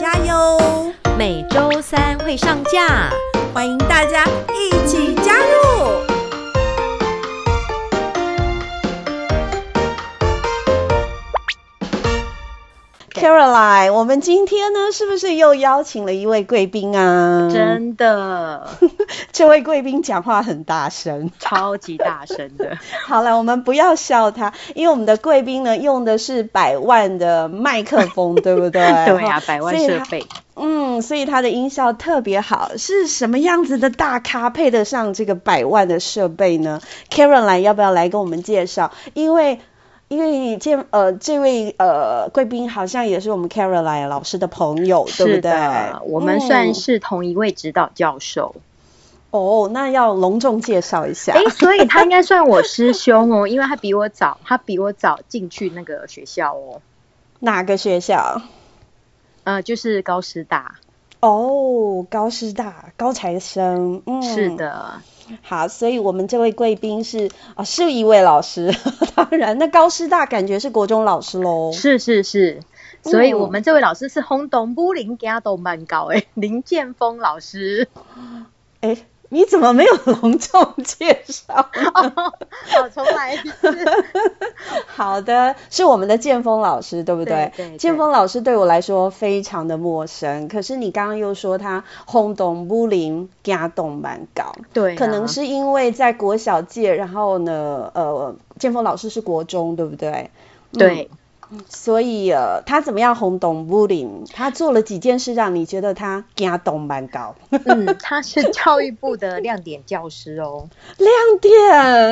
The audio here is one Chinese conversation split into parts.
大家哟。每周三会上架，欢迎大家一起加入。Caroline，我们今天呢，是不是又邀请了一位贵宾啊？真的，这位贵宾讲话很大声，超级大声的。好了，我们不要笑他，因为我们的贵宾呢，用的是百万的麦克风，对不对？对呀、啊，百万设备。嗯，所以他的音效特别好。是什么样子的大咖配得上这个百万的设备呢？Caroline，要不要来跟我们介绍？因为因为这呃这位呃贵宾好像也是我们 Caroline 老师的朋友，对不对？我们算是同一位指导教授。嗯、哦，那要隆重介绍一下。哎，所以他应该算我师兄哦，因为他比我早，他比我早进去那个学校哦。哪个学校？呃，就是高师大。哦，高师大高材生，嗯，是的。好，所以我们这位贵宾是啊、哦，是一位老师。当然，那高师大感觉是国中老师喽。是是是，所以我们这位老师是轰动武林加都蛮高诶，林建峰老师。哎。你怎么没有隆重介绍？好，重来一次。好的，是我们的建峰老师，对不对？对，对，对。建峰老师对我来说非常的陌生，可是你刚刚又说他轰动武林，加动蛮高。对、啊。可能是因为在国小界，然后呢，呃，建峰老师是国中，对不对？对。嗯所以呃，他怎么样轰动武林？他做了几件事让你觉得他惊动蛮高？嗯，他是教育部的亮点教师哦。亮点？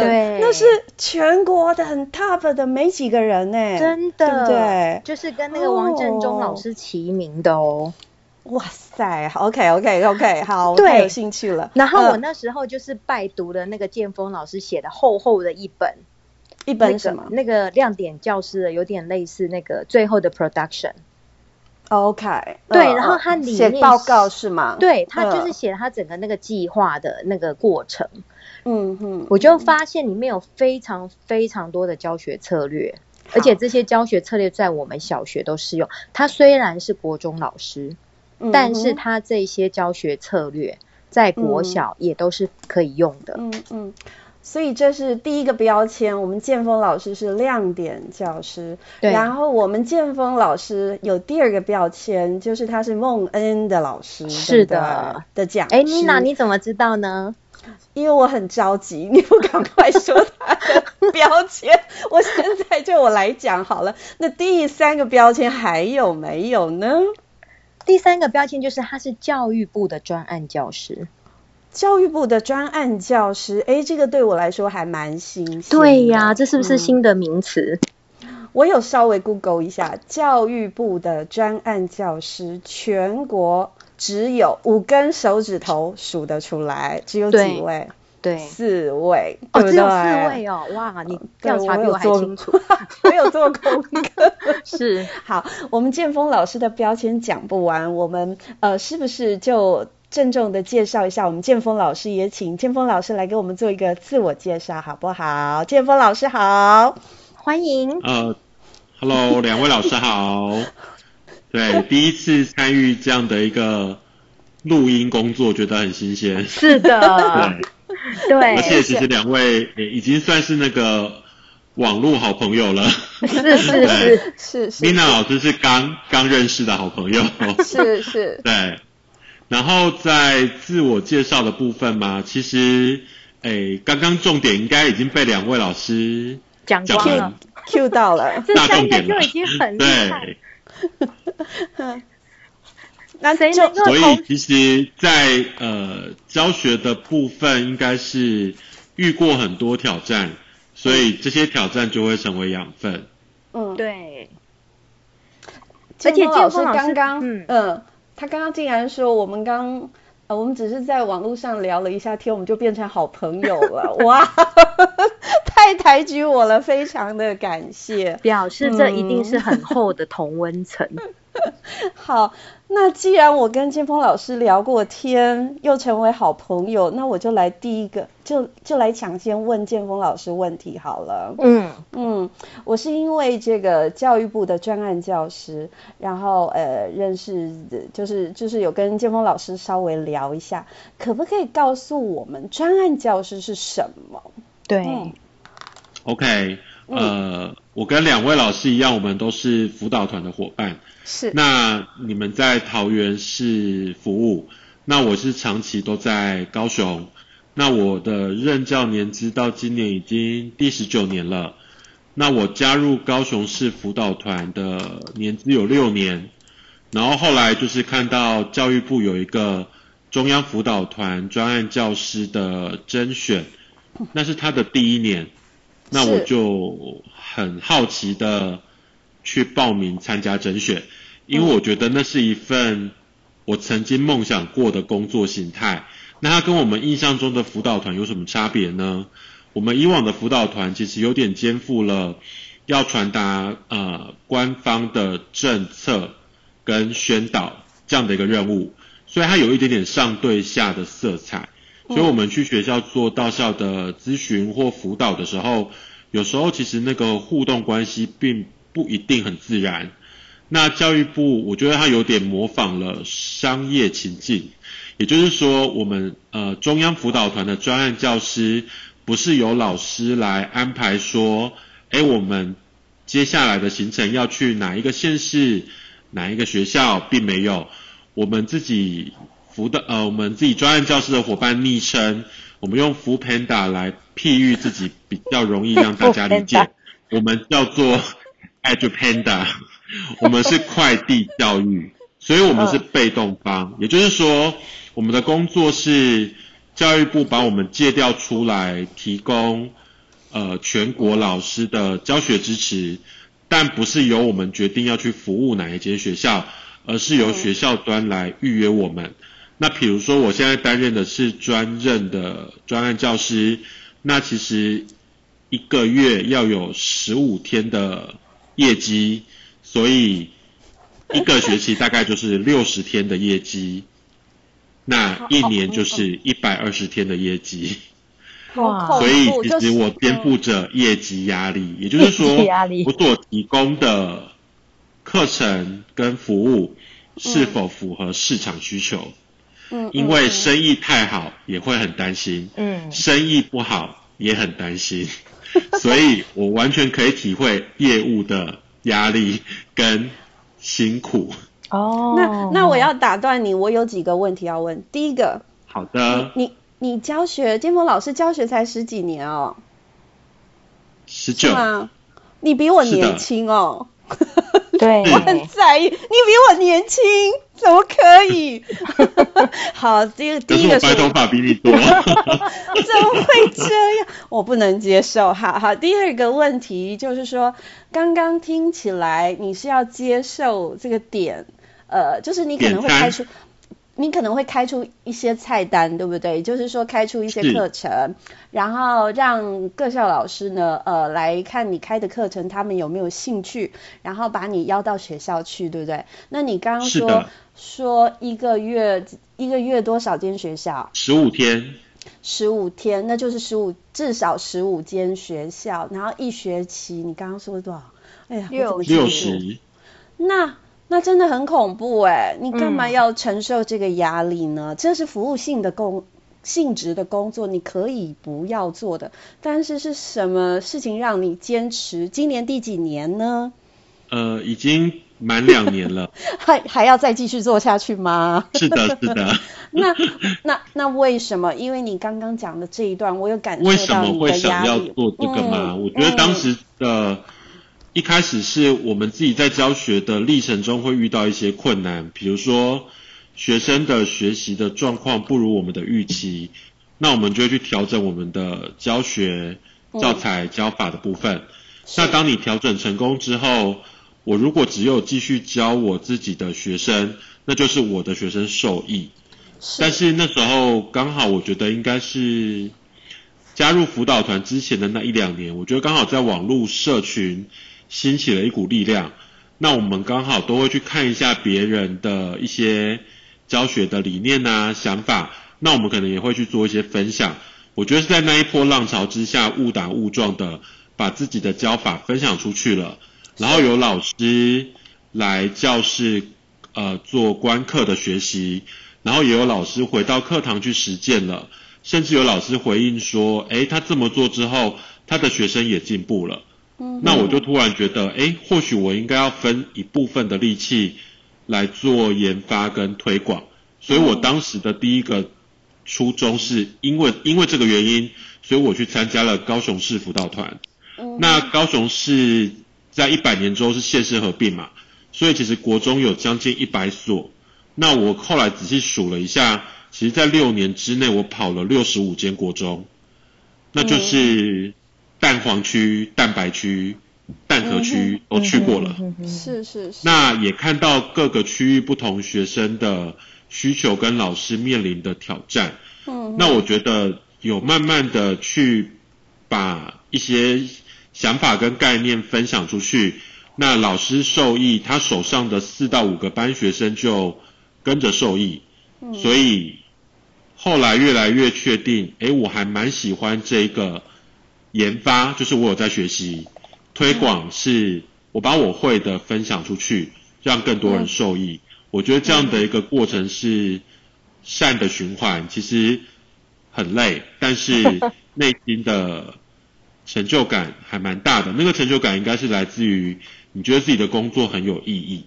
对，那是全国的很 top 的没几个人呢。真的，对？就是跟那个王振中老师齐名的哦。哦。哇塞，OK OK OK，好，太有兴趣了。然后我那时候就是拜读了那个建峰老师写的厚厚的一本。一本什么？那个、那个亮点教师的有点类似那个最后的 production。OK，对，然后他里面写报告是吗？对，他就是写了他整个那个计划的那个过程。嗯哼，我就发现里面有非常非常多的教学策略，而且这些教学策略在我们小学都适用。他虽然是国中老师，嗯、但是他这些教学策略在国小也都是可以用的。嗯嗯。嗯所以这是第一个标签，我们建峰老师是亮点教师。对。然后我们建峰老师有第二个标签，就是他是孟恩的老师。是的。的讲师。哎，妮娜，你怎么知道呢？因为我很着急，你不赶快说他的标签，我现在就我来讲好了。那第三个标签还有没有呢？第三个标签就是他是教育部的专案教师。教育部的专案教师，哎，这个对我来说还蛮新鲜。对呀，这是不是新的名词？嗯，我有稍微 Google 一下，教育部的专案教师，全国只有五根手指头数得出来，只有几位？对，四位。哦，只有四位哦，哇，你调查比我还 清楚。我有做功课。是，好，我们建峰老师的标签讲不完，我们呃，是不是就？郑重的介绍一下，我们建峰老师也请建峰老师来给我们做一个自我介绍，好不好？建峰老师好，欢迎。呃，Hello，两位老师好。对，第一次参与这样的一个录音工作，觉得很新鲜。是的，对，对。而且其实两位也已经算是那个网络好朋友了。是是 是是是，是。Nina 老师是刚刚认识的好朋友。是是。对。然后在自我介绍的部分嘛，其实，诶，刚刚重点应该已经被两位老师讲光了，Q 到了，大重点就已经很厉害。那谁能够？所以其实在，在呃教学的部分，应该是遇过很多挑战，所以这些挑战就会成为养分。嗯，对。而且建峰老师刚刚，嗯。嗯他刚刚竟然说，我们刚呃，我们只是在网络上聊了一下天，我们就变成好朋友了，哇，太抬举我了，非常的感谢，表示这一定是很厚的同温层。嗯 好，那既然我跟建峰老师聊过天，又成为好朋友，那我就来第一个，就就来抢先问建峰老师问题好了。嗯嗯，我是因为这个教育部的专案教师，然后呃认识，就是就是有跟建峰老师稍微聊一下，可不可以告诉我们专案教师是什么？对、嗯、，OK，呃，我跟两位老师一样，我们都是辅导团的伙伴。是，那你们在桃园市服务，那我是长期都在高雄，那我的任教年资到今年已经第十九年了，那我加入高雄市辅导团的年资有六年，然后后来就是看到教育部有一个中央辅导团专案教师的甄选，那是他的第一年，那我就很好奇的。去报名参加甄选，因为我觉得那是一份我曾经梦想过的工作形态。那它跟我们印象中的辅导团有什么差别呢？我们以往的辅导团其实有点肩负了要传达呃官方的政策跟宣导这样的一个任务，所以它有一点点上对下的色彩。所以我们去学校做到校的咨询或辅导的时候，有时候其实那个互动关系并不一定很自然。那教育部，我觉得他有点模仿了商业情境，也就是说，我们呃中央辅导团的专案教师，不是由老师来安排说，哎，我们接下来的行程要去哪一个县市、哪一个学校，并没有。我们自己辅导呃，我们自己专案教师的伙伴昵称，我们用 f o o Panda 来譬喻自己，比较容易让大家理解。我们叫做。Edupanda，我们是快递教育，所以我们是被动方，也就是说，我们的工作是教育部把我们借调出来，提供呃全国老师的教学支持，但不是由我们决定要去服务哪一间学校，而是由学校端来预约我们。那比如说，我现在担任的是专任的专案教师，那其实一个月要有十五天的。业绩，所以一个学期大概就是六十天的业绩，那一年就是一百二十天的业绩。哇！所以其实我肩负着业绩压力，也就是说，我所提供的课程跟服务是否符合市场需求？嗯，因为生意太好也会很担心，嗯，生意不好也很担心。所以我完全可以体会业务的压力跟辛苦。哦，那那我要打断你，我有几个问题要问。第一个，好的，你你，你教学，建峰老师教学才十几年哦，十九吗？你比我年轻哦。对，我很在意，你比我年轻，怎么可以？好，第第一个是，我白头发比你多，怎么会这样？我不能接受。好好，第二个问题就是说，刚刚听起来你是要接受这个点，呃，就是你可能会开出。你可能会开出一些菜单，对不对？就是说开出一些课程，然后让各校老师呢，呃，来看你开的课程，他们有没有兴趣，然后把你邀到学校去，对不对？那你刚刚说说一个月一个月多少间学校？十五天。十五天，那就是十五至少十五间学校，然后一学期你刚刚说多少？哎呀，六六十。那。那真的很恐怖哎！你干嘛要承受这个压力呢？嗯、这是服务性的工性质的工作，你可以不要做的。但是是什么事情让你坚持？今年第几年呢？呃，已经满两年了。还还要再继续做下去吗？是的，是的。那那那为什么？因为你刚刚讲的这一段，我有感受到你的压力。为什么会想要做这个嘛？嗯、我觉得当时的。嗯一开始是我们自己在教学的历程中会遇到一些困难，比如说学生的学习的状况不如我们的预期，那我们就会去调整我们的教学教材教法的部分。那当你调整成功之后，我如果只有继续教我自己的学生，那就是我的学生受益。但是那时候刚好我觉得应该是加入辅导团之前的那一两年，我觉得刚好在网络社群兴起了一股力量，那我们刚好都会去看一下别人的一些教学的理念啊、想法，那我们可能也会去做一些分享。我觉得是在那一波浪潮之下，误打误撞的把自己的教法分享出去了，然后有老师来教室呃做观课的学习。然后也有老师回到课堂去实践了，甚至有老师回应说：“哎，他这么做之后，他的学生也进步了。”嗯，那我就突然觉得，哎，或许我应该要分一部分的力气来做研发跟推广。所以我当时的第一个初衷是因为因为这个原因，所以我去参加了高雄市辅导团。嗯，那高雄市在一百年之后是县市合并嘛，所以其实国中有将近一百所。那我后来仔细数了一下，其实，在六年之内，我跑了六十五间国中，那就是蛋黄区、蛋白区、蛋壳区都去过了。是是是。那也看到各个区域不同学生的需求跟老师面临的挑战。嗯。那我觉得有慢慢的去把一些想法跟概念分享出去，那老师受益，他手上的四到五个班学生就。跟着受益，所以后来越来越确定，诶，我还蛮喜欢这个研发，就是我有在学习，推广是我把我会的分享出去，让更多人受益。我觉得这样的一个过程是善的循环，其实很累，但是内心的成就感还蛮大的。那个成就感应该是来自于你觉得自己的工作很有意义，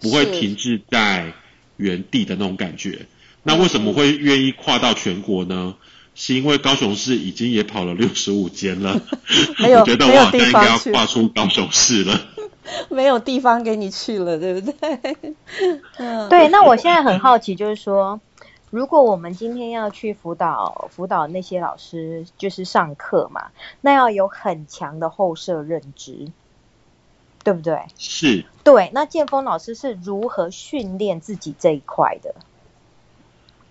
不会停滞在。原地的那种感觉，那为什么会愿意跨到全国呢？是因为高雄市已经也跑了六十五间了，我觉得我好像应该要跨出高雄市了。没有地方给你去了，对不对？嗯，对。那我现在很好奇，就是说，如果我们今天要去辅导辅导那些老师，就是上课嘛，那要有很强的后设认知。对不对？是。对，那建峰老师是如何训练自己这一块的？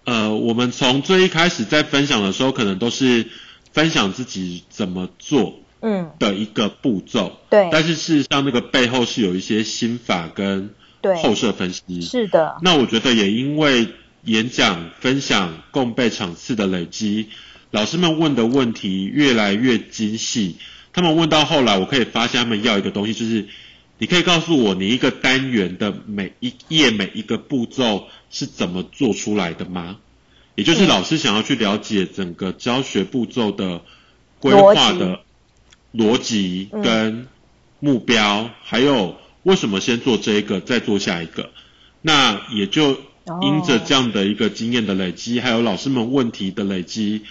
呃，我们从最一开始在分享的时候，可能都是分享自己怎么做，嗯，的一个步骤。对。但是事实上，那个背后是有一些心法跟后设分析。是的。那我觉得也因为演讲分享共备场次的累积，老师们问的问题越来越精细。他们问到后来，我可以发现他们要一个东西，就是。你可以告诉我，你一个单元的每一页每一个步骤是怎么做出来的吗？也就是老师想要去了解整个教学步骤的规划的逻辑跟目标，还有为什么先做这一个，再做下一个。那也就因着这样的一个经验的累积，还有老师们问题的累积，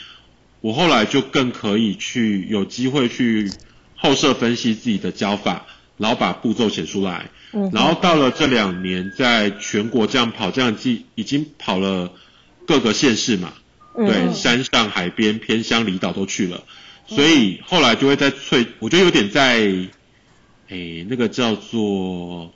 我后来就更可以去有机会去后设分析自己的教法。然后把步骤写出来，嗯，然后到了这两年，在全国这样跑，这样记已经跑了各个县市嘛，嗯，对，山上海边、偏乡、离岛都去了，所以后来就会在翠，我觉得有点在，诶，那个叫做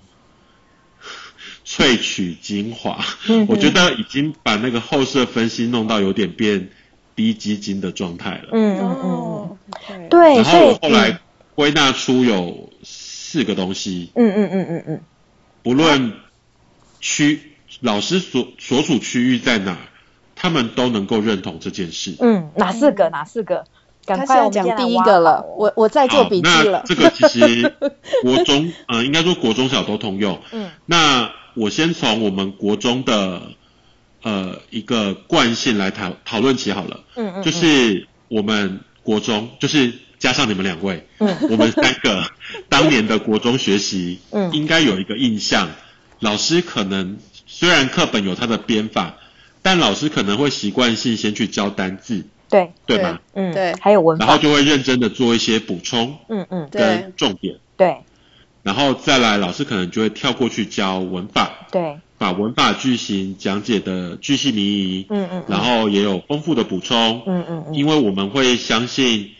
萃取精华，嗯，我觉得已经把那个后设分析弄到有点变低基金的状态了，嗯嗯嗯，对，然后后来归纳出有。四个东西，嗯嗯嗯嗯嗯，不论区老师所所处区域在哪，他们都能够认同这件事。嗯，哪四个？哪四个？赶快我讲第一个了，我我在做笔记了。那这个其实国中，呃，应该说国中小都通用。嗯，那我先从我们国中的呃一个惯性来讨讨论起好了。嗯嗯，就是我们国中就是。加上你们两位，嗯，我们三个 当年的国中学习，嗯，应该有一个印象，老师可能虽然课本有他的编法，但老师可能会习惯性先去教单字，对，对吗？嗯，对，还有文法，然后就会认真的做一些补充，嗯嗯，跟重点，对，然后再来，老师可能就会跳过去教文法，对，把文法句型讲解的句细靡遗，嗯嗯，然后也有丰富的补充，嗯嗯嗯，因为我们会相信。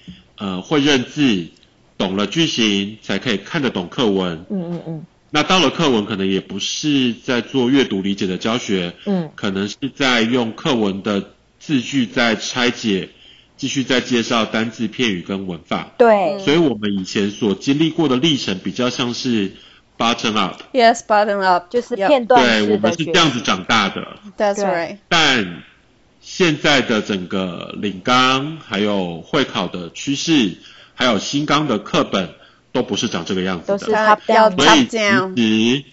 呃，会认字，懂了句型，才可以看得懂课文。嗯嗯嗯。那到了课文，可能也不是在做阅读理解的教学，嗯，可能是在用课文的字句在拆解，继续在介绍单字片语跟文法。对，所以我们以前所经历过的历程比较像是 bottom up。Yes，bottom up 就是片段式的。对，我们是这样子长大的。That's right。但现在的整个领纲，还有会考的趋势，还有新纲的课本。都不是长这个样子的，都是 top down，所以其实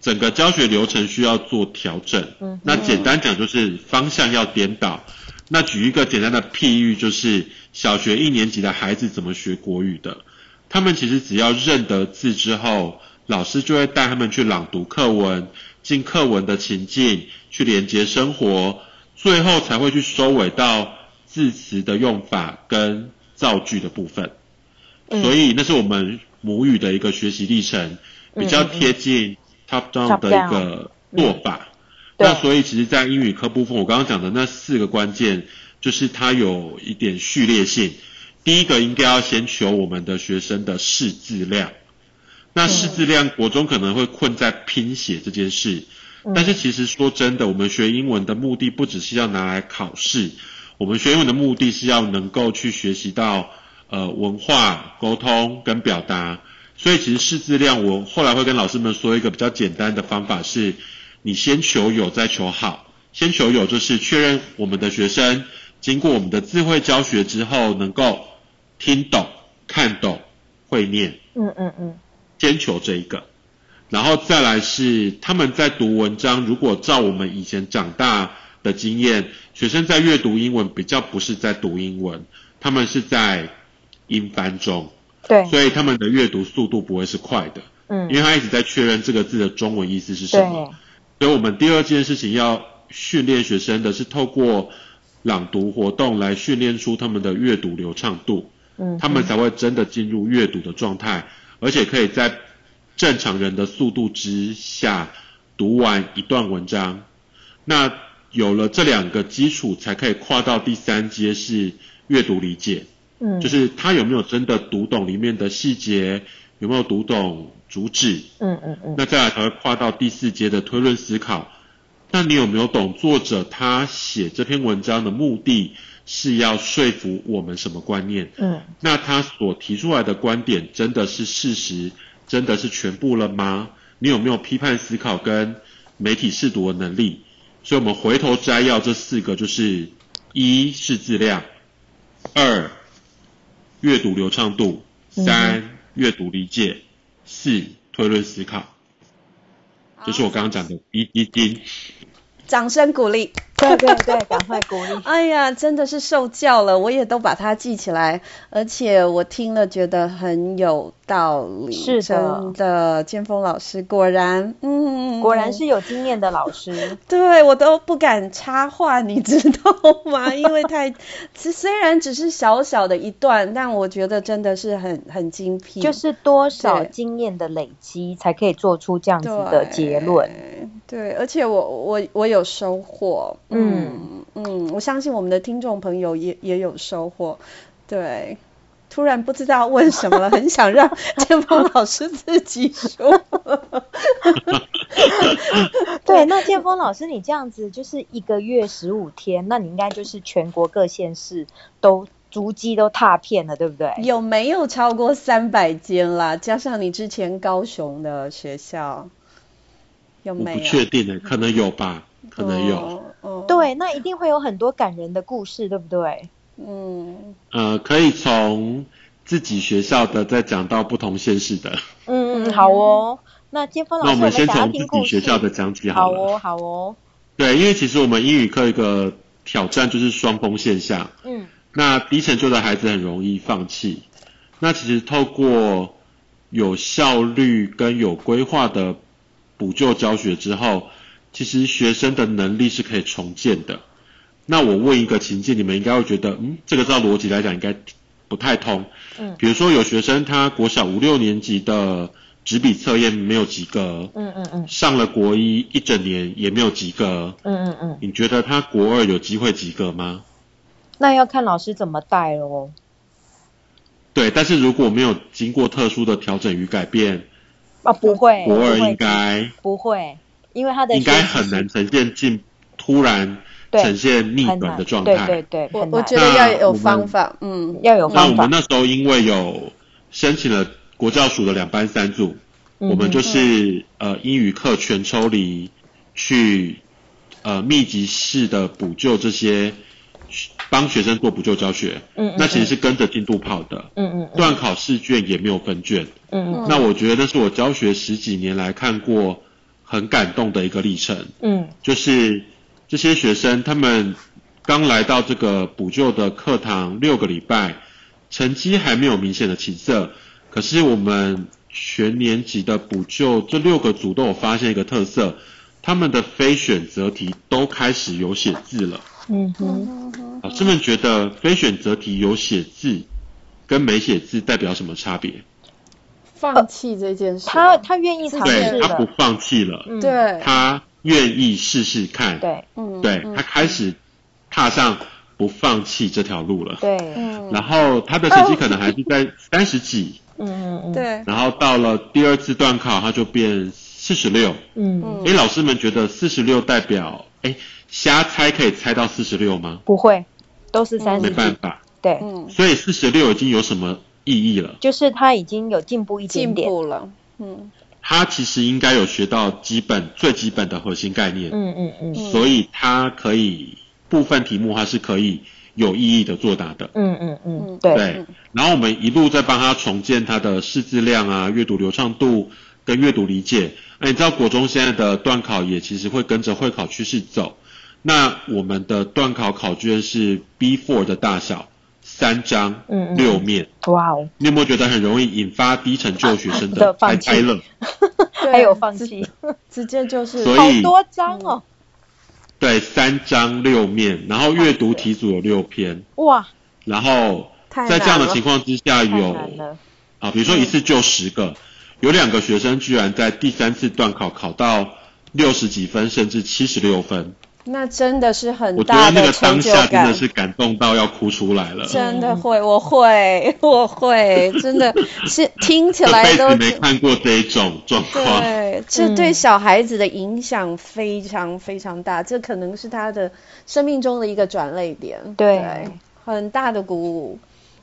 整个教学流程需要做调整。嗯，那简单讲就是方向要颠倒。那举一个简单的譬喻，就是小学一年级的孩子怎么学国语的？他们其实只要认得字之后，老师就会带他们去朗读课文，进课文的情境，去连接生活，最后才会去收尾到字词的用法跟造句的部分。所以那是我们母语的一个学习历程，比较贴近 top down 的一个做法。那所以其实，在英语课部分，我刚刚讲的那四个关键，就是它有一点序列性。第一个应该要先求我们的学生的识字量。那识字量，国中可能会困在拼写这件事，但是其实说真的，我们学英文的目的不只是要拿来考试，我们学英文的目的是要能够去学习到。呃，文化沟通跟表达，所以其实识字量，我后来会跟老师们说一个比较简单的方法是，你先求有再求好。先求有就是确认我们的学生经过我们的智慧教学之后，能够听懂、看懂、会念。嗯嗯嗯。先求这一个，然后再来是他们在读文章，如果照我们以前长大的经验，学生在阅读英文比较不是在读英文，他们是在。英翻中，对，所以他们的阅读速度不会是快的，嗯，因为他一直在确认这个字的中文意思是什么。所以我们第二件事情要训练学生的是透过朗读活动来训练出他们的阅读流畅度，嗯，他们才会真的进入阅读的状态，而且可以在正常人的速度之下读完一段文章。那有了这两个基础，才可以跨到第三阶是阅读理解。嗯，就是他有没有真的读懂里面的细节，有没有读懂主旨？嗯嗯嗯。那再来才会跨到第四阶的推论思考。那你有没有懂作者他写这篇文章的目的是要说服我们什么观念？嗯。那他所提出来的观点真的是事实，真的是全部了吗？你有没有批判思考跟媒体试读的能力？所以我们回头摘要这四个就是：一是质量，二。阅读流畅度，三阅读理解，四推论思考，就是我刚刚讲的一一一。掌声鼓励。对对对，赶快鼓励！哎呀，真的是受教了，我也都把它记起来，而且我听了觉得很有道理。是的，真的，建峰老师果然，嗯，果然是有经验的老师。对，我都不敢插话，你知道吗？因为太，虽然只是小小的一段，但我觉得真的是很很精辟。就是多少经验的累积，才可以做出这样子的结论。对，对，而且我我我有收获。嗯嗯，我相信我们的听众朋友也也有收获。对，突然不知道问什么了，很想让 建峰老师自己说。对，那建峰老师，你这样子就是一个月十五天，那你应该就是全国各县市都足迹都踏遍了，对不对？有没有超过三百间啦？加上你之前高雄的学校，有没有？不确定的，可能有吧。可能有，哦哦，对，那一定会有很多感人的故事，对不对？嗯，呃，可以从自己学校的再讲到不同县市的。嗯嗯，好哦。那建峰老师，那我们先从自己学校的讲起好了。好哦，好哦。对，因为其实我们英语课一个挑战就是双峰现象。嗯。那低成就的孩子很容易放弃。那其实透过有效率跟有规划的补救教学之后。其实学生的能力是可以重建的。那我问一个情境，你们应该会觉得，嗯，这个照逻辑来讲应该不太通。嗯。比如说有学生他国小五六年级的纸笔测验没有及格。嗯嗯嗯。上了国一一整年也没有及格。嗯嗯嗯。你觉得他国二有机会及格吗？那要看老师怎么带了哦。对，但是如果没有经过特殊的调整与改变，啊，不会，国二应该不会，因为他的应该很难呈现进突然呈现逆转的状态。对对对，我我觉得要有方法，嗯，要有方法。那我们那时候因为有申请了国教署的两班三组，嗯、我们就是呃英语课全抽离去呃密集式的补救这些。帮学生做补救教学，嗯，嗯，那其实是跟着进度跑的，嗯嗯，段考试卷也没有分卷，嗯嗯，那我觉得那是我教学十几年来看过很感动的一个历程，嗯，就是这些学生他们刚来到这个补救的课堂六个礼拜，成绩还没有明显的起色，可是我们全年级的补救这六个组都有发现一个特色，他们的非选择题都开始有写字了。嗯哼，老师们觉得非选择题有写字跟没写字代表什么差别？放弃这件事，他他愿意尝试，对，他不放弃了，对，他愿意试试看，对，嗯，对，他开始踏上不放弃这条路了，对，嗯然后他的成绩可能还是在三十几，嗯嗯嗯，对，然后到了第二次段考，他就变四十六，嗯，哎，老师们觉得四十六代表，哎。瞎猜可以猜到四十六吗？不会，都是三十。没办法。对，嗯所以四十六已经有什么意义了？就是他已经有进步一点点。进步了。嗯。他其实应该有学到基本最基本的核心概念。嗯嗯嗯。所以他可以部分题目他是可以有意义的作答的。嗯嗯嗯。对。对。然后我们一路在帮他重建他的识字量啊、阅读流畅度跟阅读理解。那你知道国中现在的段考也其实会跟着会考趋势走。那我们的段考考卷是 B four 的大小，三张，嗯，六面，哇哦！你有没有觉得很容易引发低成就学生的猜猜乐？还有放弃，直接就是所以好多张哦。对，三张六面，然后阅读题组有六篇，哇！然后在这样的情况之下有啊，比如说一次就十个，有两个学生居然在第三次段考考到六十几分，甚至七十六分。那真的是很大的成就感，我觉得那个当下真的是感动到要哭出来了。真的会，我会，我会，真的是听起来都没看过这种状况。对，这对小孩子的影响非常非常大，这可能是他的生命中的一个转泪点。对，很大的鼓舞。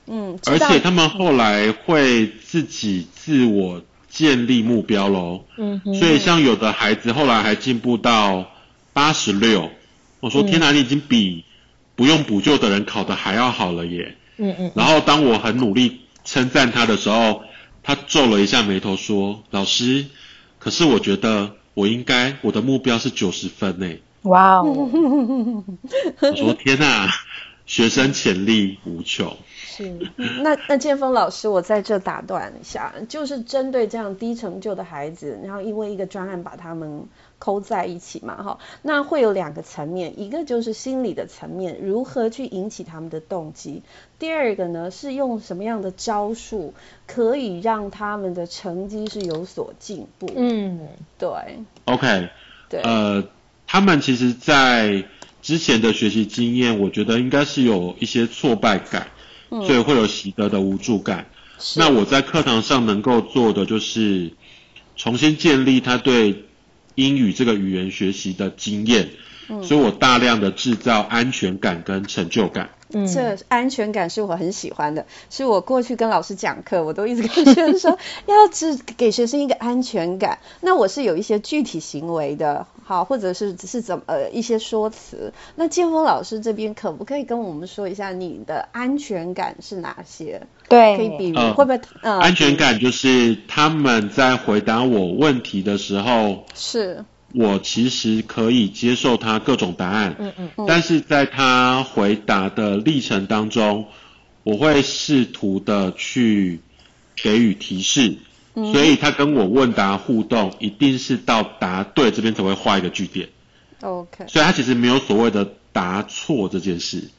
嗯，而且他们后来会自己自我建立目标喽。嗯哼。所以像有的孩子后来还进步到。八十六，我说天哪，你已经比不用补救的人考的还要好了耶。嗯嗯。然后当我很努力称赞他的时候，他皱了一下眉头说：“老师，可是我觉得我应该我的目标是九十分呢。”哇哦！我说天哪，学生潜力无穷。是，那那建峰老师，我在这打断一下，就是针对这样低成就的孩子，然后因为一个专案把他们。扣在一起嘛，哈，那会有两个层面，一个就是心理的层面，如何去引起他们的动机；第二个呢，是用什么样的招数可以让他们的成绩是有所进步。嗯，对。OK，对，呃，他们其实，在之前的学习经验，我觉得应该是有一些挫败感，嗯，所以会有习得的无助感。那我在课堂上能够做的，就是重新建立他对。英语这个语言学习的经验，嗯，所以我大量的制造安全感跟成就感。嗯，这安全感是我很喜欢的，是我过去跟老师讲课，我都一直跟学生说，要只给学生一个安全感。那我是有一些具体行为的，好，或者是只是怎么呃一些说辞。那建峰老师这边可不可以跟我们说一下你的安全感是哪些？对，可以比如、呃、会不会？呃，安全感就是他们在回答我问题的时候是。我其实可以接受他各种答案，嗯嗯。嗯，但是在他回答的历程当中，我会试图的去给予提示，嗯，所以他跟我问答互动，一定是到答对这边才会画一个句点，OK，所以他其实没有所谓的答错这件事，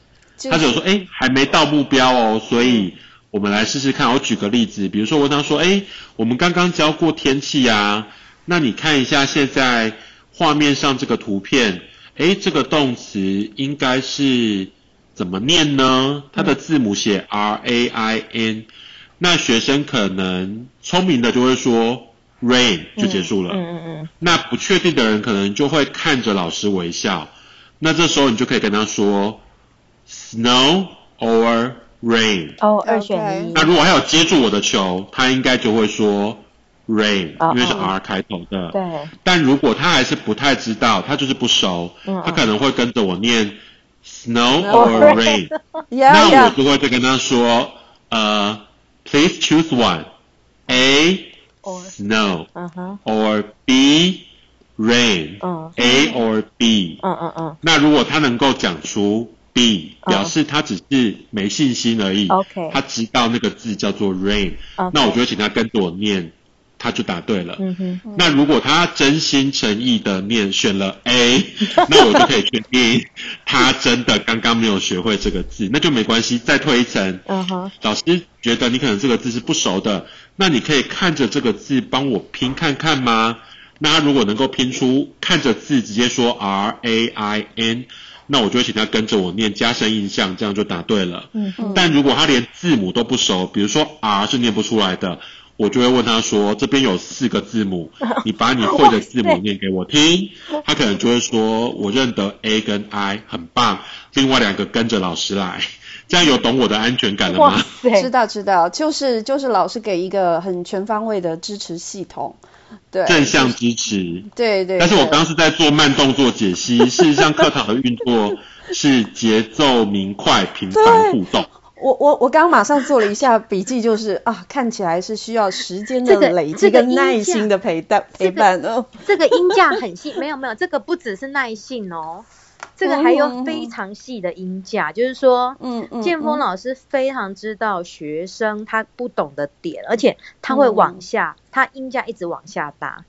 他只有说，哎，还没到目标哦，所以我们来试试看。我举个例子，比如说我问他说，哎，我们刚刚教过天气啊。那你看一下现在画面上这个图片，诶，这个动词应该是怎么念呢？它的字母写 R A I N，那学生可能聪明的就会说 rain 就结束了。嗯嗯嗯。那不确定的人可能就会看着老师微笑。那这时候你就可以跟他说 snow or rain。哦，二选一。那如果还有接住我的球，他应该就会说 rain，因为是 R 开头的。对。但如果他还是不太知道，他就是不熟，他可能会跟着我念 snow or rain。那我就会再跟他说，呃，please choose one，A snow or B rain，A or B。嗯嗯嗯。那如果他能够讲出 B 表示他只是没信心而已。OK，他知道那个字叫做 rain，那我就会请他跟着我念，他就答对了。嗯哼。那如果他真心诚意的念选了 A，那我就可以确定他真的刚刚没有学会这个字，那就没关系，再退一层。嗯哼。老师觉得你可能这个字是不熟的，那你可以看着这个字帮我拼看看吗？那他如果能够拼出看着字直接说 R A I N。那我就会请他跟着我念，加深印象，这样就答对了。嗯嗯。但如果他连字母都不熟，比如说 R 是念不出来的，我就会问他说：“这边有四个字母，你把你会的字母念给我听。”他可能就会说：“我认得 A 跟 I，很棒。另外两个跟着老师来。”这样有懂我的安全感了吗？哇塞，知道知道，就是就是老师给一个很全方位的支持系统。对，正向支持，对，对对。但是我刚刚是在做慢动作解析，事实上课堂的运作是节奏明快、频繁互动。我我我刚刚马上做了一下笔记，就是啊，看起来是需要时间的累积跟耐心的陪伴、陪伴哦。这个音架很细，没有没有，这个不只是耐性哦。这个还有非常细的音架，嗯、就是说，嗯嗯，建峰老师非常知道学生他不懂的点，嗯、而且他会往下，嗯、他音架一直往下搭。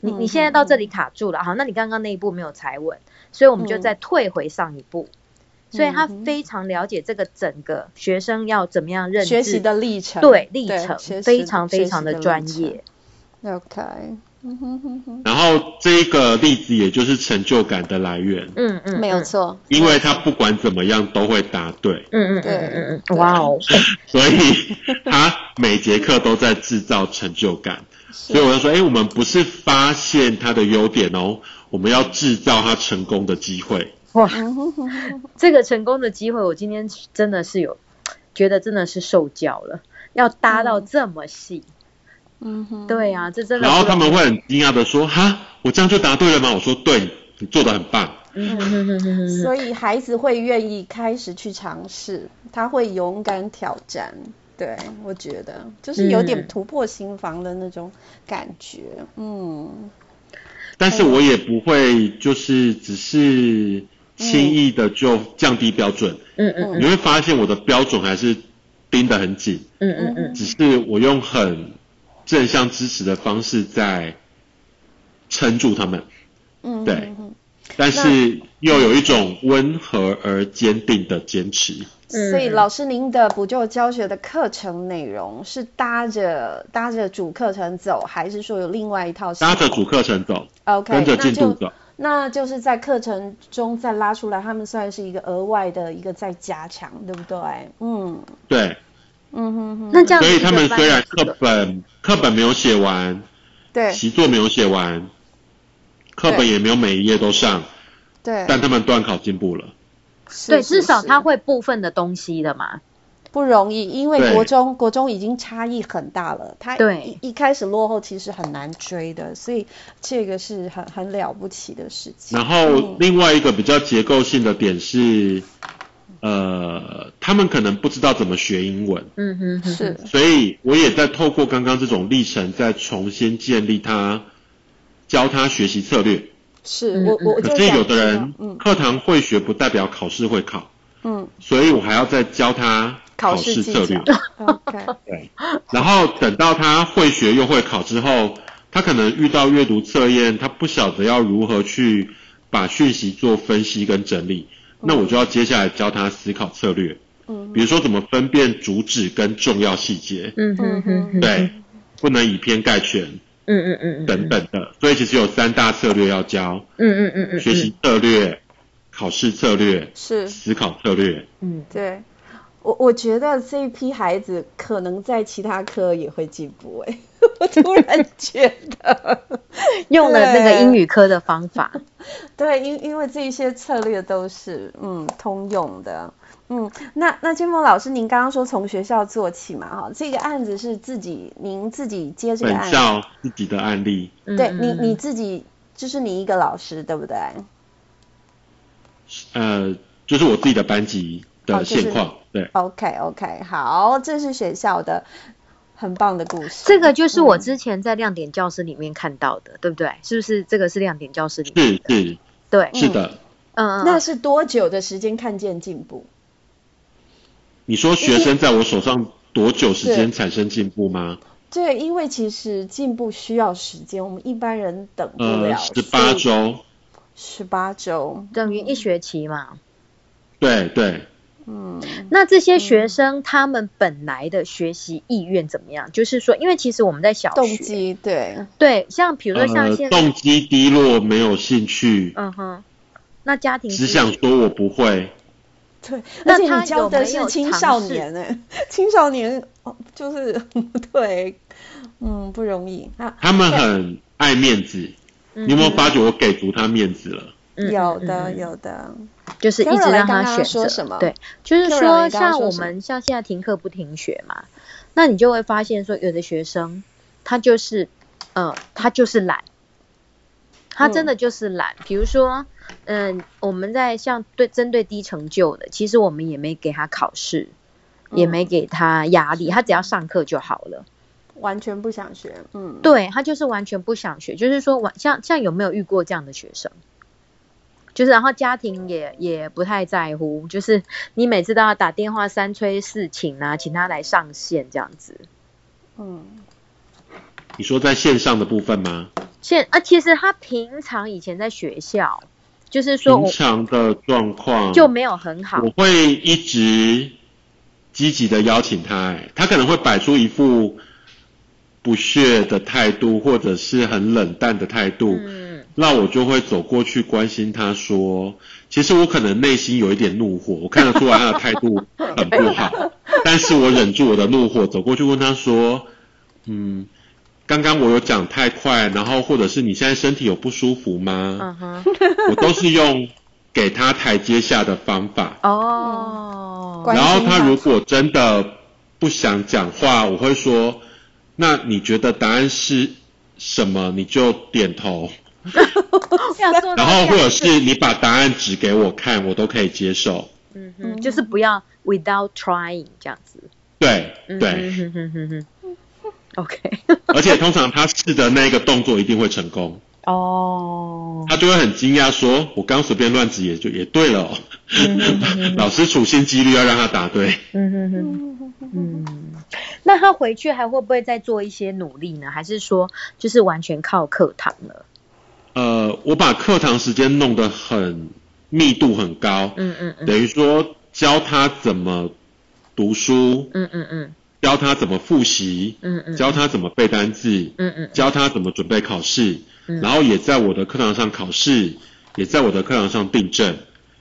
你你现在到这里卡住了，好，那你刚刚那一步没有踩稳，所以我们就再退回上一步。嗯、所以他非常了解这个整个学生要怎么样认知学习的历程，对历程非常非常的专业。OK。然后这个例子也就是成就感的来源，嗯嗯，没有错，因为他不管怎么样都会答对，嗯嗯对嗯嗯，哇哦，所以他每节课都在制造成就感，所以我就说，哎，我们不是发现他的优点哦，我们要制造他成功的机会。哇，这个成功的机会，我今天真的是有觉得真的是受教了，要搭到这么细。嗯哼，对呀、啊，这真的。然后他们会很惊讶的说：“哈，我这样就答对了吗？”我说：“对，你做的很棒。”嗯哼哼哼。所以孩子会愿意开始去尝试，他会勇敢挑战。对，我觉得就是有点突破心房的那种感觉。嗯。嗯，但是我也不会就是只是轻易的就降低标准。嗯嗯。你会发现我的标准还是盯得很紧。嗯嗯嗯。只是我用很。正向支持的方式在撑住他们，嗯，对，但是又有一种温和而坚定的坚持。所以老师，您的补救教学的课程内容是搭着搭着主课程走，还是说有另外一套？搭着主课程走，OK，跟着进度走。那就是在课程中再拉出来，他们算是一个额外的一个在加强，对不对？嗯，对。嗯哼哼，那这样，所以他们虽然课本课本没有写完，对，习作没有写完，课本也没有每一页都上，对，但他们段考进步了，对，至少他会部分的东西的嘛，不容易，因为国中国中已经差异很大了，他一一开始落后其实很难追的，所以这个是很很了不起的事情。然后另外一个比较结构性的点是。呃，他们可能不知道怎么学英文，嗯哼，哼，是，所以我也在透过刚刚这种历程，再重新建立他，教他学习策略。是我我，可是有的人，课堂会学不代表考试会考，嗯，所以我还要再教他考试策略。OK，对，然后等到他会学又会考之后，他可能遇到阅读测验，他不晓得要如何去把讯息做分析跟整理。那我就要接下来教他思考策略，嗯，比如说怎么分辨主旨跟重要细节，嗯嗯嗯，对，不能以偏概全，嗯嗯嗯等等的，所以其实有三大策略要教，嗯嗯嗯嗯，学习策略、考试策略是。思考策略，嗯，对，我我觉得这一批孩子可能在其他科也会进步，哎。我突然觉得 用了那个英语科的方法，对，因因为这些策略都是嗯通用的，嗯，那那金峰老师，您刚刚说从学校做起嘛，哈，这个案子是自己您自己接这个案子，本校自己的案例，对你你自己就是你一个老师对不对？呃，就是我自己的班级的现况，哦就是、对，OK OK，好，这是学校的。很棒的故事，这个就是我之前在亮点教室里面看到的，嗯、对不对？是不是这个是亮点教室里面的？是是，对，是的。嗯，那是多久的时间看见进步？你说学生在我手上多久时间产生进步吗？对，对，因为其实进步需要时间，我们一般人等不了。十八周。十八周等于一学期嘛？对对。嗯，那这些学生他们本来的学习意愿怎么样？嗯、就是说，因为其实我们在小学，动机对。对，像比如说像现在、呃、动机低落，没有兴趣，嗯哼，那家庭只想说我不会，对，而且你教的是 青少年哎，青少年就是 对，嗯，不容易。啊，他们很爱面子，嗯、你有没有发觉我给足他面子了？嗯、有的，有的。就是一直让他选择，对，就是说像我们像现在停课不停学嘛，那你就会发现说有的学生他就是，呃，他就是懒，他真的就是懒。比如说，嗯，我们在像对针对低成就的，其实我们也没给他考试，也没给他压力，他只要上课就好了，完全不想学，嗯，对，他就是完全不想学，就是说，完像像有没有遇过这样的学生？就是，然后家庭也也不太在乎，就是你每次都要打电话三催四请啊，请他来上线这样子。嗯，你说在线上的部分吗？线啊，其实他平常以前在学校，就是说平常的状况就没有很好。我会一直积极的邀请他，他可能会摆出一副不屑的态度，或者是很冷淡的态度。嗯那我就会走过去关心他，说：“其实我可能内心有一点怒火，我看得出来他的态度 很不好，但是我忍住我的怒火，走过去问他说：‘嗯，刚刚我有讲太快，然后或者是你现在身体有不舒服吗？’我都是用给他台阶下的方法。哦，然后他如果真的不想讲话，我会说：‘那你觉得答案是什么？你就点头。’ 然后或者是你把答案指给我看，我都可以接受。嗯哼，就是不要 without trying 这样子。对对。嗯哼哼哼 OK。而且通常他试的那个动作一定会成功。哦。他就会很惊讶说：“我刚随便乱指也就也对了。”老师处心积虑要让他答对。嗯哼哼。嗯。那他回去还会不会再做一些努力呢？还是说就是完全靠课堂了？呃，我把课堂时间弄得很密度很高，嗯嗯嗯，等于说教他怎么读书，嗯嗯嗯，教他怎么复习，嗯嗯，教他怎么背单字，嗯嗯，教他怎么准备考试，然后也在我的课堂上考试，也在我的课堂上订正，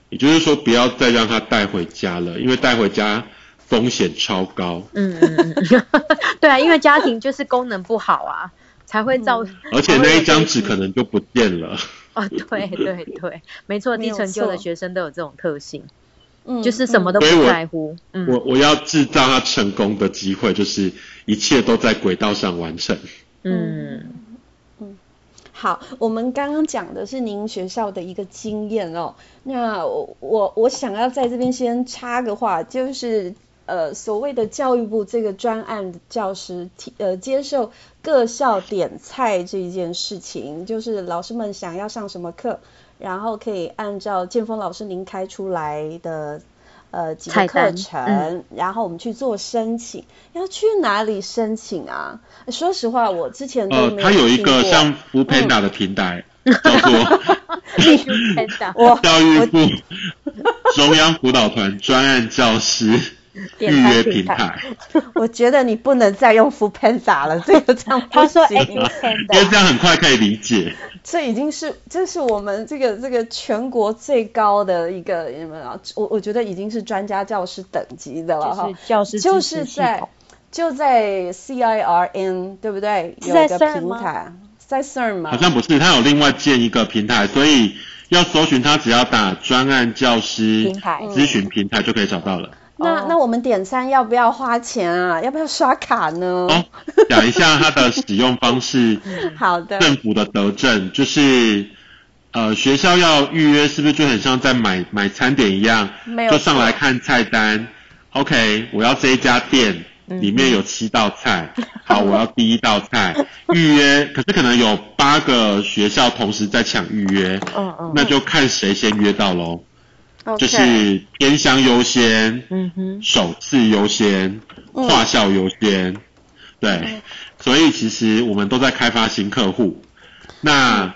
也就是说不要再让他带回家了，因为带回家风险超高，嗯嗯嗯，对啊，因为家庭就是功能不好啊。才会造，而且那一张纸可能就不见了。哦，对对对，没错，低成就的学生都有这种特性，嗯，就是什么都不在乎。我、嗯、我，我要制造他成功的机会，就是一切都在轨道上完成。嗯嗯，好，我们刚刚讲的是您学校的一个经验哦。那我我我想要在这边先插个话，就是。呃，所谓的教育部这个专案教师提呃接受各校点菜这一件事情，就是老师们想要上什么课，然后可以按照建峰老师您开出来的呃几个课程，嗯、然后我们去做申请。要去哪里申请啊？说实话，我之前都没有听过。呃，它有一个像 foodpanda 的平台，嗯、叫做 教育部中央辅导团专案教师。预约平台，我觉得你不能再用 foodpanda 了，这个这样他说，因为这样很快可以理解。这已经是，这是我们这个这个全国最高的一个，什么啊？我我觉得已经是专家教师等级的了哈。教师就是在就在 CIRN 对不对？有一个平台，在 CERN 吗？好像不是，他有另外建一个平台，所以要搜寻他，只要打专案教师平台咨询平台就可以找到了。那那我们点餐要不要花钱啊？要不要刷卡呢？哦，讲一下它的使用方式。好的。政府的德政就是，呃，学校要预约是不是就很像在买买餐点一样？没有。就上来看菜单，OK，我要这一家店，里面有七道菜，嗯、好，我要第一道菜 预约，可是可能有八个学校同时在抢预约，嗯嗯，那就看谁先约到喽。就是偏乡优先，嗯哼，首次优先，跨校优先，嗯、对、嗯，所以其实我们都在开发新客户。那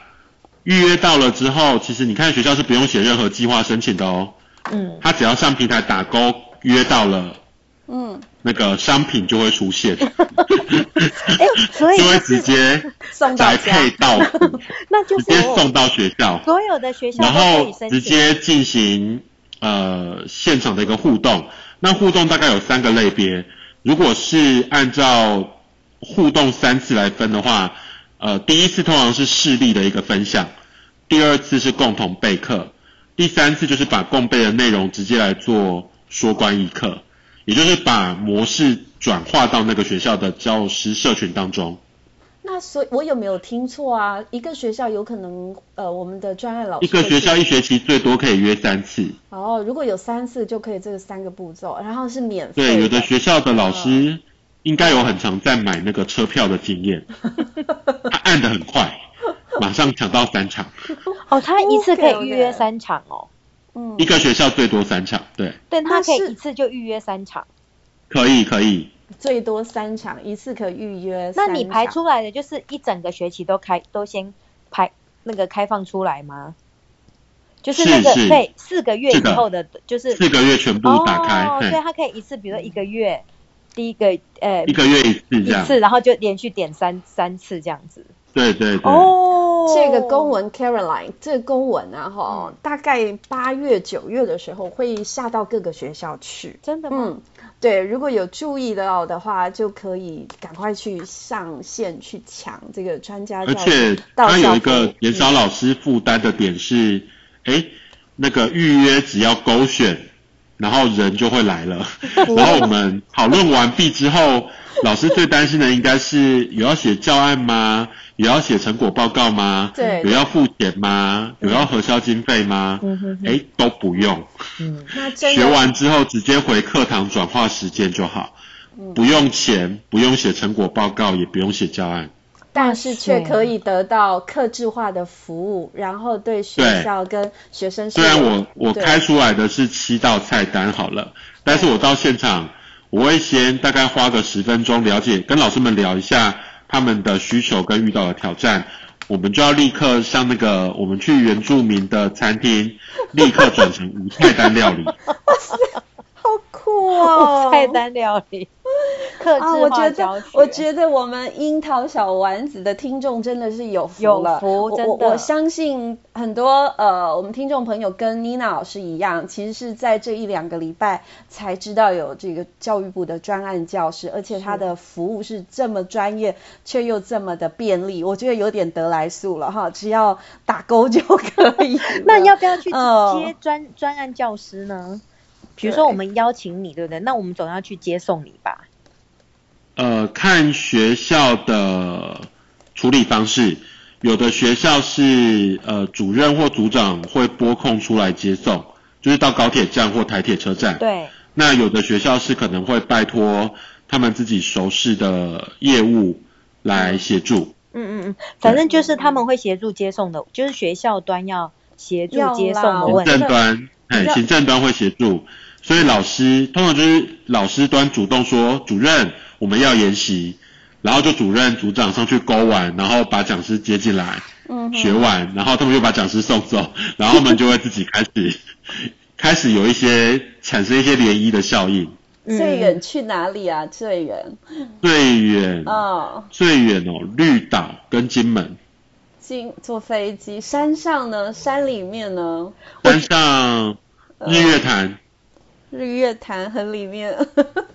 预约到了之后，其实你看学校是不用写任何计划申请的哦，嗯，他只要上平台打勾约到了，嗯，那个商品就会出现，哎，所以就会直接来配到，那就直接送到学校，所有的学校然后直接进行。呃，现场的一个互动，那互动大概有三个类别。如果是按照互动三次来分的话，呃，第一次通常是事例的一个分享，第二次是共同备课，第三次就是把共备的内容直接来做说关议课，也就是把模式转化到那个学校的教师社群当中。那所以，我有没有听错啊？一个学校有可能，呃，我们的专案老师一个学校一学期最多可以约三次。哦，如果有三次就可以这个三个步骤，然后是免费。对，有的学校的老师应该有很常在买那个车票的经验，他按的很快，马上抢到三场。哦，他一次可以预约三场哦。嗯，一个学校最多三场，对。对，他可以一次就预约三场。可以，可以。最多三场，一次可预约。那你排出来的就是一整个学期都开，都先排那个开放出来吗？就是那个对四个月以后的，就是四个月全部打开。哦，所以他可以一次，比如说一个月，第一个呃一个月一次这样，一次，然后就连续点三三次这样子。对对对。哦，这个公文 Caroline，这个公文啊哈，嗯，大概八月九月的时候会下到各个学校去。真的吗？嗯对，如果有注意到的话，就可以赶快去上线去抢这个专家教。而且他有一个减少老师负担的点是，哎、嗯，那个预约只要勾选，然后人就会来了。然后我们讨论完毕之后。老师最担心的应该是有要写教案吗？有要写成果报告吗？对，有要付钱吗？有要核销经费吗？嗯哎，都不用。嗯，那学完之后直接回课堂转化时间就好，嗯，不用钱，不用写成果报告，也不用写教案，但是却可以得到客制化的服务，然后对学校跟学生。虽然我我开出来的是七道菜单好了，但是我到现场。我会先大概花个十分钟了解，跟老师们聊一下他们的需求跟遇到的挑战，我们就要立刻像那个我们去原住民的餐厅，立刻转成无菜单料理。好酷哦！菜单料理。啊，我觉得，我觉得我们樱桃小丸子的听众真的是有福了。有福，真的。我，我相信很多呃，我们听众朋友跟妮娜老师一样，其实是在这一两个礼拜才知道有这个教育部的专案教师，而且他的服务是这么专业，却又这么的便利。我觉得有点得来速了哈，只要打勾就可以。那要不要去接专专、呃、案教师呢？比如说我们邀请你，对不对？那我们总要去接送你吧。呃，看学校的处理方式，有的学校是呃主任或组长会拨空出来接送，就是到高铁站或台铁车站。对。那有的学校是可能会拜托他们自己熟识的业务来协助。嗯嗯嗯，反正就是他们会协助接送的，就是学校端要协助接送的问题。行政端，哎，行政端会协助，所以老师通常就是老师端主动说主任。我们要研习，然后就主任、组长上去勾完，然后把讲师接进来，嗯，学完，然后他们就把讲师送走，然后他们就会自己开始 开始有一些产生一些涟漪的效应。最远去哪里啊？最远？最远哦，最远哦，绿岛跟金门。金坐飞机，山上呢？山里面呢？山上日月潭。日月潭很里面。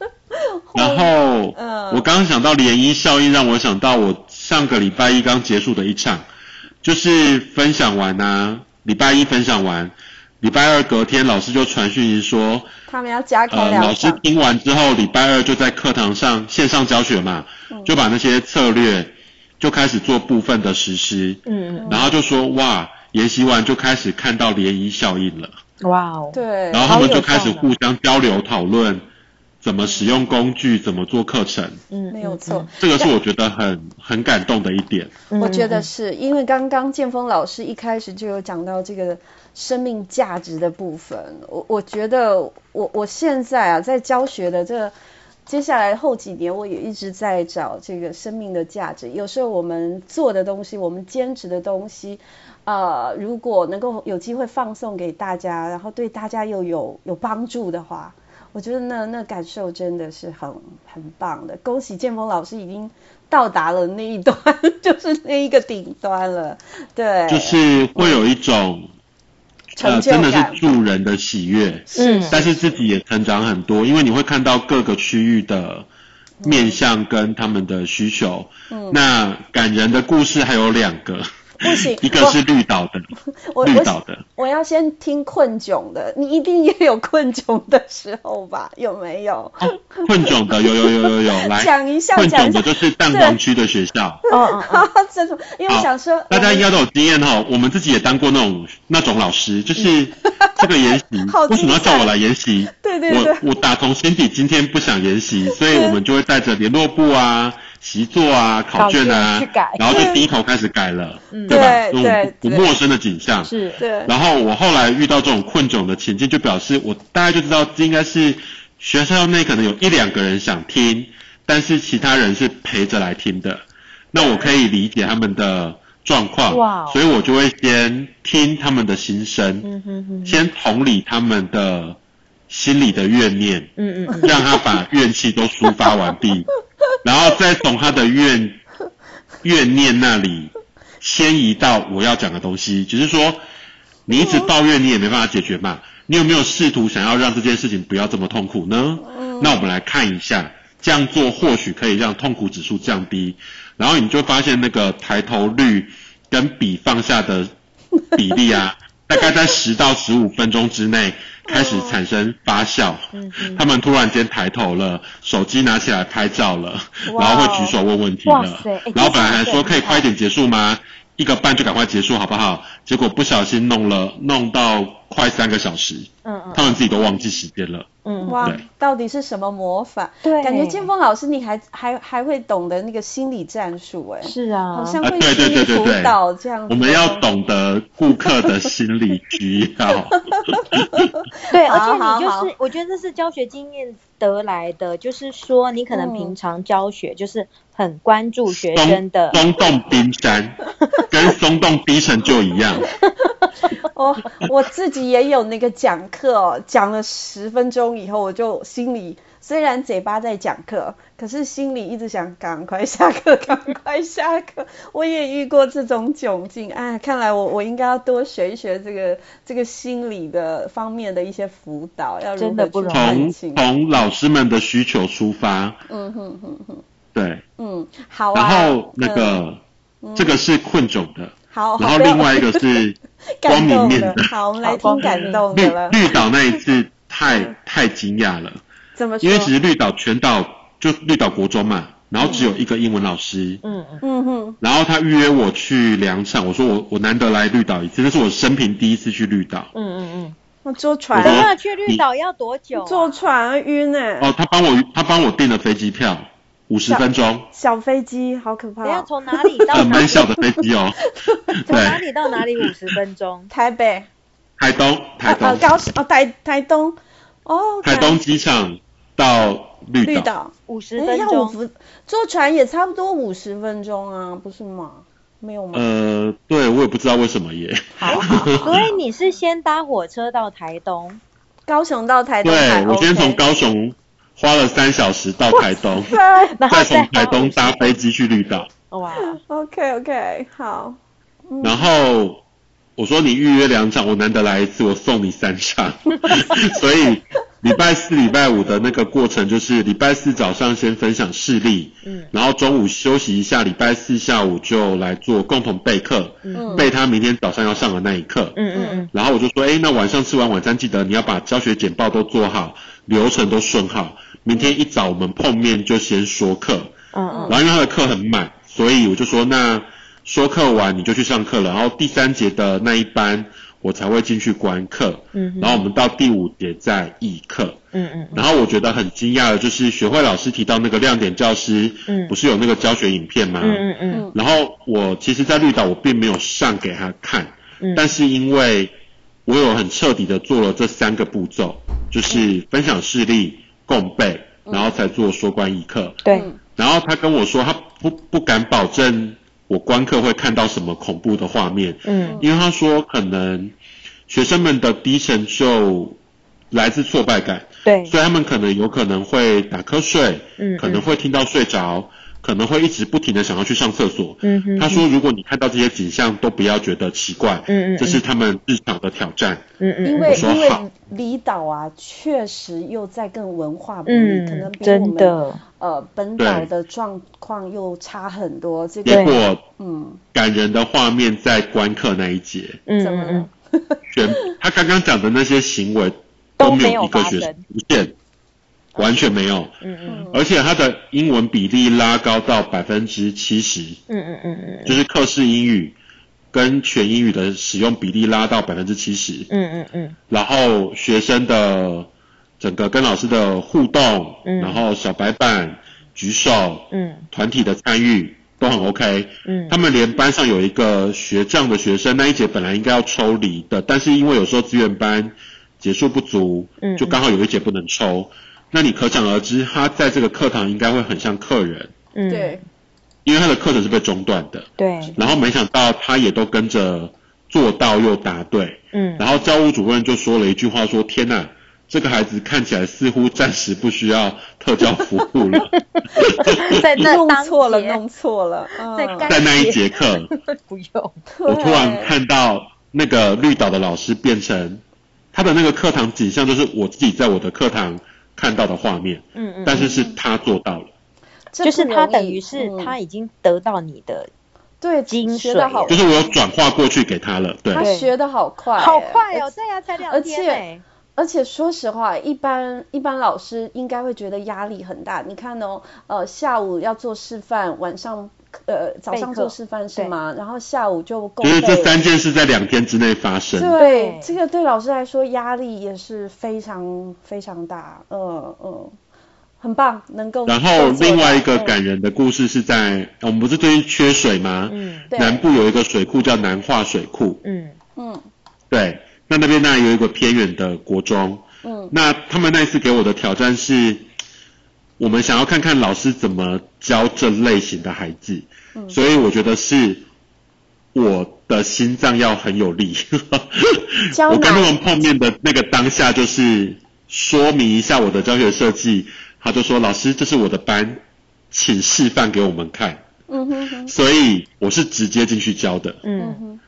然后，嗯，我刚刚想到涟漪效应，让我想到我上个礼拜一刚结束的一场，就是分享完啊，礼拜一分享完，礼拜二隔天老师就传讯息说，他们要加开两。呃，老师听完之后，礼拜二就在课堂上线上教学嘛，就把那些策略就开始做部分的实施，嗯，然后就说哇，研习完就开始看到涟漪效应了。哇哦，对，然后他们就开始互相交流讨论，怎么使用工具，怎么做课程。嗯，没有错，这个是我觉得很很感动的一点。我觉得是因为刚刚建峰老师一开始就有讲到这个生命价值的部分。我我觉得我我现在啊，在教学的这接下来后几年，我也一直在找这个生命的价值。有时候我们做的东西，我们坚持的东西。呃，如果能够有机会放送给大家，然后对大家又有有帮助的话，我觉得那那感受真的是很很棒的。恭喜建峰老师已经到达了那一端，就是那一个顶端了。对，就是会有一种呃，真的是助人的喜悦，嗯，但是自己也成长很多，因为你会看到各个区域的面向跟他们的需求。嗯，那感人的故事还有两个。不行，一个是绿岛的，我绿岛的我，我要先听困窘的，你一定也有困窘的时候吧？有没有？哦、困窘的有有有有有，来讲一下，困窘的就是蛋黄区的学校。哦哦哦，真的，因为我想说，大家应该都有经验哈，我们自己也当过那种那种老师，就是这个研习，为什么要叫我来研习？对对对，我我打从心底今天不想研习，所以我们就会带着联络簿啊。习作啊，考卷啊，然后就低头开始改了，对，对吧？这种不陌生的景象。是，对。然后我后来遇到这种困窘的情境，就表示我大概就知道，这应该是学校内可能有一两个人想听，但是其他人是陪着来听的。那我可以理解他们的状况，哇！所以我就会先听他们的心声，嗯哼哼，先同理他们的心里的怨念，嗯嗯，让他把怨气都抒发完毕。然后再从他的怨怨念那里迁移到我要讲的东西，只是说你一直抱怨你也没办法解决嘛，你有没有试图想要让这件事情不要这么痛苦呢？那我们来看一下，这样做或许可以让痛苦指数降低，然后你就发现那个抬头率跟笔放下的比例啊，大概在十到十五分钟之内。开始产生发酵，嗯嗯、他们突然间抬头了，手机拿起来拍照了，然后会举手问问题了。欸、然后本来还说可以快一点结束吗？一个半就赶快结束好不好？结果不小心弄了，弄到快三个小时。嗯嗯，他们自己都忘记时间了。嗯，哇，到底是什么魔法？对，感觉建峰老师你还还还会懂得那个心理战术哎。是啊，好像会心理辅导这样。我们要懂得顾客的心理需要。对，而且你就是，我觉得这是教学经验得来的，就是说你可能平常教学就是很关注学生的。松动冰山跟松动低沉就一样。我我自己也有那个讲课哦，讲了十分钟以后，我就心里虽然嘴巴在讲课，可是心里一直想赶快下课，赶快下课。我也遇过这种窘境，哎，看来我我应该要多学一学这个这个心理的方面的一些辅导，要如何去从从老师们的需求出发。嗯哼哼哼，对，嗯，好啊。然后那个、嗯、这个是困窘的。好，然后另外一个是 光明面的。好，我们来听感动的了。绿绿岛那一次太太惊讶了。怎么说？因为其实绿岛全岛就绿岛国中嘛，然后只有一个英文老师。嗯嗯嗯。然后他预约我去两场，我说我我难得来绿岛一次，那是我生平第一次去绿岛。嗯嗯嗯。我坐船。那去绿岛要多久？坐船晕呢。哦，他帮我他帮我订了飞机票。五十分钟，小飞机好可怕。你要从哪里到哪里？很蛮小的飞机哦。从哪里到哪里？五十分钟。台北。台东，台东。高哦，台台东。哦。台东机场到绿岛。绿岛五十分钟。坐船也差不多五十分钟啊，不是吗？没有吗？呃，对，我也不知道为什么耶。好，所以你是先搭火车到台东，高雄到台东。对，我先从高雄。花了三小时到台东，再从台东搭飞机去绿岛。哇，OK OK，好。然后我说你预约两场，我难得来一次，我送你三场。所以礼礼拜四、礼拜五的那个过程就是礼拜四早上先分享事例，嗯，然后中午休息一下，礼拜四下午就来做共同备课，嗯，备他明天早上要上的那一课，嗯嗯嗯，然后我就说，哎，那晚上吃完晚餐记得你要把教学简报都做好，流程都顺好，明天一早我们碰面就先说课，嗯嗯，然后因为他的课很满，所以我就说那说课完你就去上课了，然后第三节的那一班。我才会进去观课，嗯，然后我们到第五节再议课，嗯嗯，然后我觉得很惊讶的就是学会老师提到那个亮点教师，嗯，不是有那个教学影片吗？嗯嗯嗯，然后我其实，在绿岛我并没有上给他看，嗯，但是因为我有很彻底的做了这三个步骤，就是分享事例、共备，然后才做说观一课，对，然后他跟我说他不不敢保证。我观课会看到什么恐怖的画面？嗯，因为他说可能学生们的低成就来自挫败感，对，所以他们可能有可能会打瞌睡，嗯，可能会听到睡着。可能会一直不停的想要去上厕所。嗯哼，他说，如果你看到这些景象，都不要觉得奇怪。嗯嗯，这是他们日常的挑战。嗯嗯，因为因为离岛啊，确实又在更文化不一，可能比我们呃本岛的状况又差很多。这个结果，嗯，感人的画面在观课那一节。嗯嗯嗯，全他刚刚讲的那些行为都没有一个学生出现。完全没有，嗯嗯，而且他的英文比例拉高到百分之七十，嗯嗯嗯嗯，就是课室英语跟全英语的使用比例拉到百分之七十，嗯嗯嗯，然后学生的整个跟老师的互动，嗯，然后小白板举手，嗯，团体的参与都很 OK，嗯，他们连班上有一个学障的学生，那一节本来应该要抽离的，但是因为有时候资源班结束不足，嗯，就刚好有一节不能抽。那你可想而知，他在这个课堂应该会很像客人，嗯，对，因为他的课程是被中断的，对。然后没想到他也都跟着做到又答对，嗯。然后教务主任就说了一句话说：“天哪，这个孩子看起来似乎暂时不需要特教服务了。”在那 弄错了，弄错了，在在那一节课不用。我突然看到那个绿岛的老师变成他的那个课堂景象，就是我自己在我的课堂。看到的画面，嗯嗯，但是是他做到了，就是他等于是他已经得到你的对精髓，就是我有转化过去给他了，对，他学的好快，好快哦，对呀，才两天，而且而且说实话，一般一般老师应该会觉得压力很大，你看哦，呃，下午要做示范，晚上。呃，早上做示范是吗？然后下午就。就是这三件事在两天之内发生。对，这个对老师来说压力也是非常非常大。嗯嗯，很棒，能够。然后另外一个感人的故事是在我们不是最近缺水吗？嗯，对。南部有一个水库叫南化水库。嗯嗯。对，那那边那有一个偏远的国中。嗯。那他们那次给我的挑战是。我们想要看看老师怎么教这类型的孩子，嗯、所以我觉得是我的心脏要很有力。我跟他们碰面的那个当下，就是说明一下我的教学设计，他就说：“老师，这是我的班，请示范给我们看。”嗯哼哼。所以我是直接进去教的。嗯哼。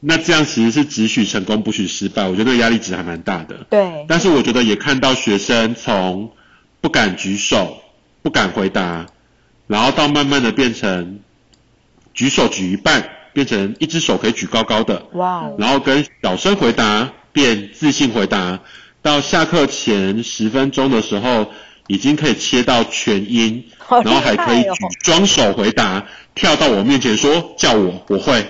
那这样其实是只许成功不许失败，我觉得压力值还蛮大的。对。但是我觉得也看到学生从。不敢举手，不敢回答，然后到慢慢的变成举手举一半，变成一只手可以举高高的，哇！然后跟小声回答变自信回答，到下课前十分钟的时候，已经可以切到全音，然后还可以举双手回答，跳到我面前说叫我，我会。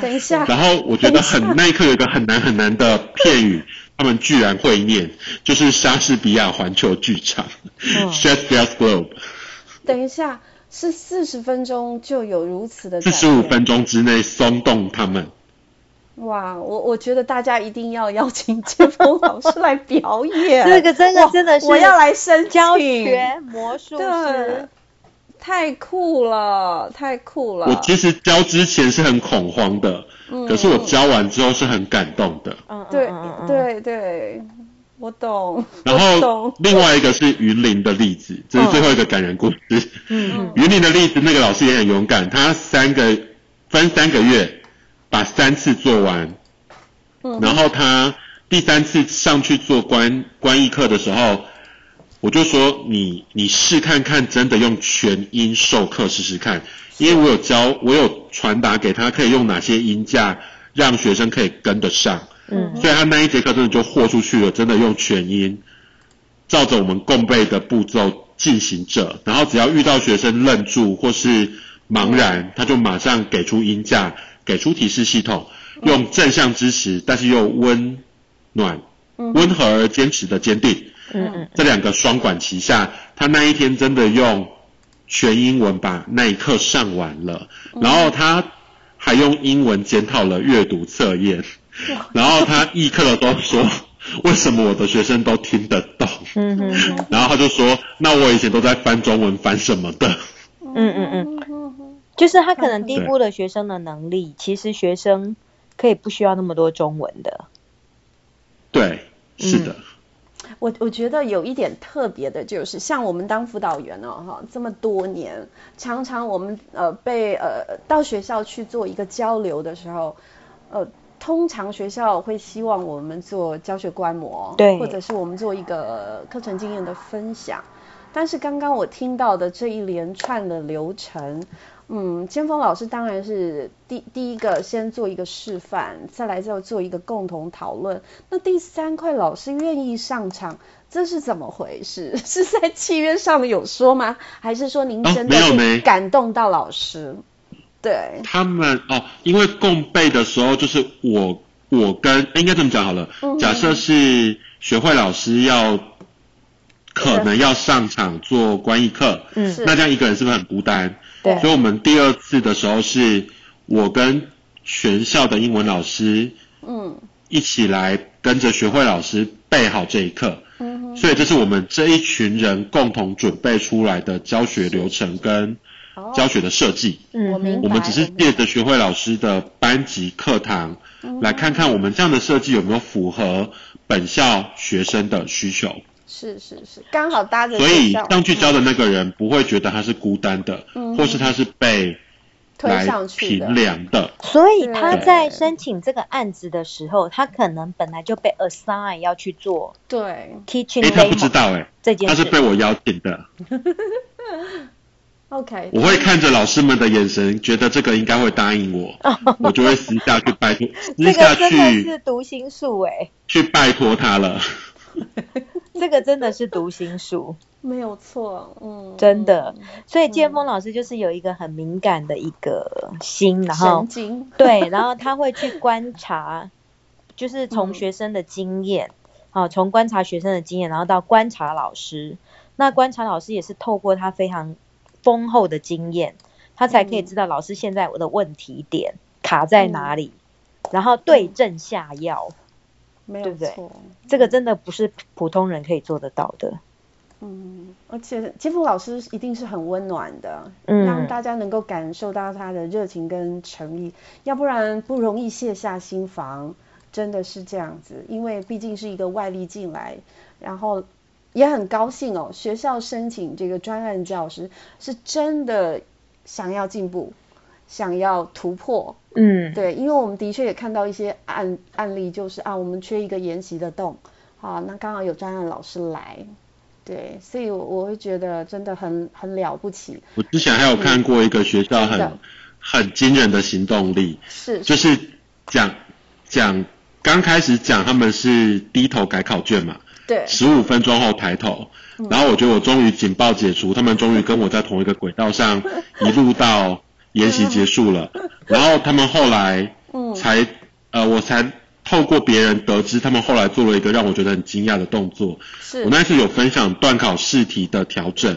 等一下。然后我觉得很那一刻有一个很难很难的片语。他们居然会念，就是莎士比亚环球剧场，Shakespeare's Globe。等一下，是四十分钟就有如此的？四十五分钟之内松动他们。哇，我我觉得大家一定要邀请建峰老师来表演。这个真的真的是我要来申教学魔术师。太酷了，太酷了！我其实教之前是很恐慌的，嗯、可是我教完之后是很感动的。嗯，对对对，我懂。然后另外一个是云林的例子，这是最后一个感人故事。嗯，云林的例子，那个老师也很勇敢，他三个分三个月把三次做完，嗯、然后他第三次上去做观观艺课的时候，我就说你你试看看，真的用全音授课试试看，因为我有教，我有传达给他可以用哪些音架，让学生可以跟得上。嗯，所以他那一节课真的就豁出去了，真的用全音，照着我们共背的步骤进行着，然后只要遇到学生愣住或是茫然，他就马上给出音架，给出提示系统，用正向支持，但是又温暖、温和而坚持的坚定，嗯嗯，这两个双管齐下，他那一天真的用全英文把那一课上完了，然后他还用英文检讨了阅读测验，然后他议课的时候说，为什么我的学生都听得懂？嗯嗯，然后他就说，那我以前都在翻中文翻什么的？嗯嗯嗯，就是他可能低估了学生的能力，其实学生可以不需要那么多中文的。对，是的。嗯、我我觉得有一点特别的，就是像我们当辅导员哦，哈，这么多年，常常我们呃被呃到学校去做一个交流的时候，呃，通常学校会希望我们做教学观摩，对，或者是我们做一个课程经验的分享。但是刚刚我听到的这一连串的流程，嗯，尖峰老师当然是第第一个先做一个示范，再来就做一个共同讨论。那第三块老师愿意上场，这是怎么回事？是在契约上有说吗？还是说您真的是感动到老师？哦、对，他们哦，因为共备的时候就是我我跟应该这么讲好了，嗯、假设是学会老师要。可能要上场做观意课，嗯，那这样一个人是不是很孤单？对，所以我们第二次的时候是我跟全校的英文老师，嗯，一起来跟着学会老师备好这一课，嗯，所以这是我们这一群人共同准备出来的教学流程跟教学的设计，嗯，我明白。我们只是借着学会老师的班级课堂，来看看我们这样的设计有没有符合本校学生的需求。是是是，刚好搭着。所以上去教的那个人不会觉得他是孤单的，嗯、或是他是被推上去评量的。所以他在申请这个案子的时候，他可能本来就被 assign 要去做对 teaching。哎，他不知道哎，这件事他是被我邀请的。OK，我会看着老师们的眼神，觉得这个应该会答应我，我就会私下去拜托，私下去。这个真的是读心术哎，去拜托他了。这个真的是读心术，没有错，嗯，真的。所以建峰老师就是有一个很敏感的一个心，然后 对，然后他会去观察，就是从学生的经验，好、嗯，从观察学生的经验，然后到观察老师。那观察老师也是透过他非常丰厚的经验，他才可以知道老师现在我的问题点卡在哪里，嗯、然后对症下药。没有错，这个真的不是普通人可以做得到的。嗯，而且尖峰老师一定是很温暖的，嗯，让大家能够感受到他的热情跟诚意，要不然不容易卸下心防，真的是这样子。因为毕竟是一个外力进来，然后也很高兴哦，学校申请这个专案教师是真的想要进步。想要突破，嗯，对，因为我们的确也看到一些案案例，就是啊，我们缺一个研习的洞，好，那刚好有专案老师来，对，所以我我会觉得真的很很了不起。我之前还有看过一个学校很、嗯、很惊人的行动力，是，就是讲讲刚开始讲他们是低头改考卷嘛，对，十五分钟后抬头，嗯、然后我觉得我终于警报解除，他们终于跟我在同一个轨道上，一路到。研习结束了，然后他们后来才，呃，我才透过别人得知，他们后来做了一个让我觉得很惊讶的动作。是我那次有分享段考试题的调整，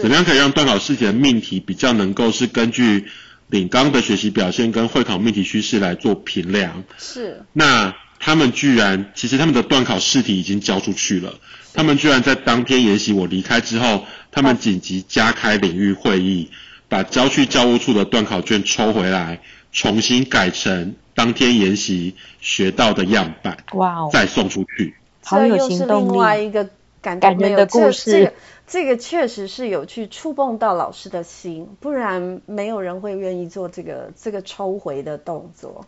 怎么样可以让段考试题的命题比较能够是根据领纲的学习表现跟会考命题趋势来做评量。是。那他们居然，其实他们的段考试题已经交出去了，他们居然在当天研习我离开之后，他们紧急加开领域会议。把郊区教务处的段考卷抽回来，重新改成当天研习学到的样板，哇哦，再送出去。好有行动力。这又是另外一个感感人的故事。这个、这个确实是有去触碰到老师的心，不然没有人会愿意做这个这个抽回的动作。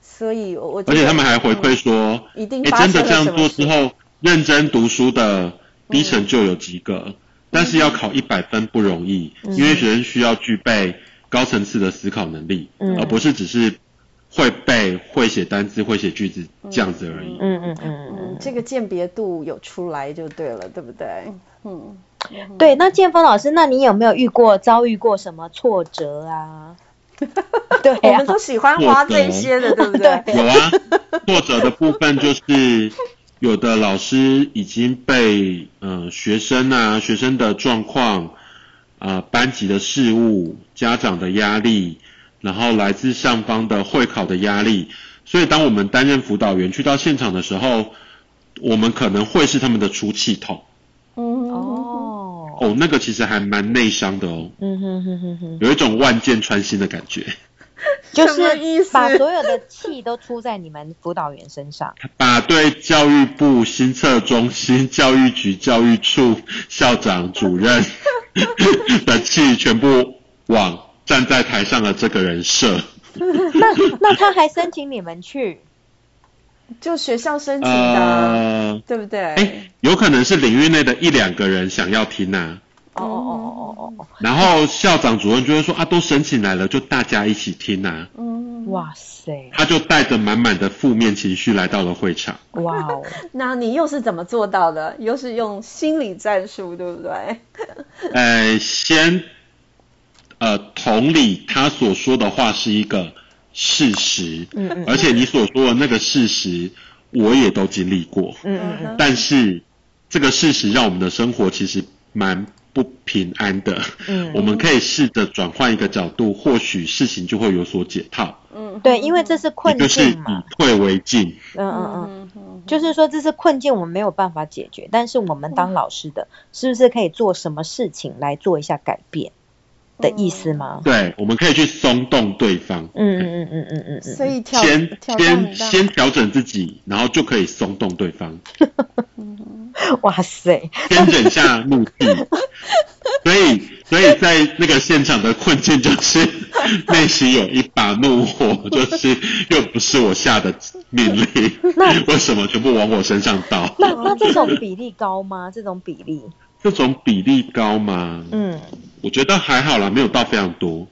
所以我而且他们还回馈说，嗯、一定哎，真的这样做之后，认真读书的低成就有及格，嗯、但是要考一百分不容易，嗯、因为学生需要具备高层次的思考能力，嗯、而不是只是会背、会写单词、会写句子这样子而已。嗯嗯嗯嗯，这个鉴别度有出来就对了，对不对？嗯，对。那建峰老师，那你有没有遇过遭遇过什么挫折啊？对、啊，我们都喜欢花这些的，对不对？有啊，挫折的部分就是有的老师已经被呃学生啊、学生的状况啊、呃、班级的事务、家长的压力，然后来自上方的会考的压力，所以当我们担任辅导员去到现场的时候，我们可能会是他们的出气筒。嗯哦。哦，那个其实还蛮内伤的哦。嗯哼哼哼哼，有一种万箭穿心的感觉。就是把所有的气都出在你们辅导员身上。把对教育部、新测中心、教育局、教育处、校长、主任 的气全部往站在台上的这个人射。那那他还申请你们去？就学校申请的，呃、对不对？哎，有可能是领域内的一两个人想要听呐、啊。哦哦哦哦哦。然后校长主任就会说啊，都申请来了，就大家一起听呐、啊。嗯，哇塞。他就带着满满的负面情绪来到了会场。哇哦，那你又是怎么做到的？又是用心理战术，对不对？呃，先呃同理，他所说的话是一个。事实，嗯嗯，而且你所说的那个事实，我也都经历过，嗯嗯，但是这个事实让我们的生活其实蛮不平安的，嗯，我们可以试着转换一个角度，或许事情就会有所解套，嗯，对，因为这是困境嘛，就是以退为进，嗯嗯嗯，就是说这是困境，我们没有办法解决，但是我们当老师的，是不是可以做什么事情来做一下改变？的意思吗？对，我们可以去松动对方。嗯嗯嗯嗯嗯嗯。所以先先先调整自己，然后就可以松动对方。哇塞！先忍下怒气。所以所以在那个现场的困境就是 内心有一把怒火，就是又不是我下的命令，那 为什么全部往我身上倒？那那这种比例高吗？这种比例？这种比例高吗？嗯，我觉得还好啦，没有到非常多。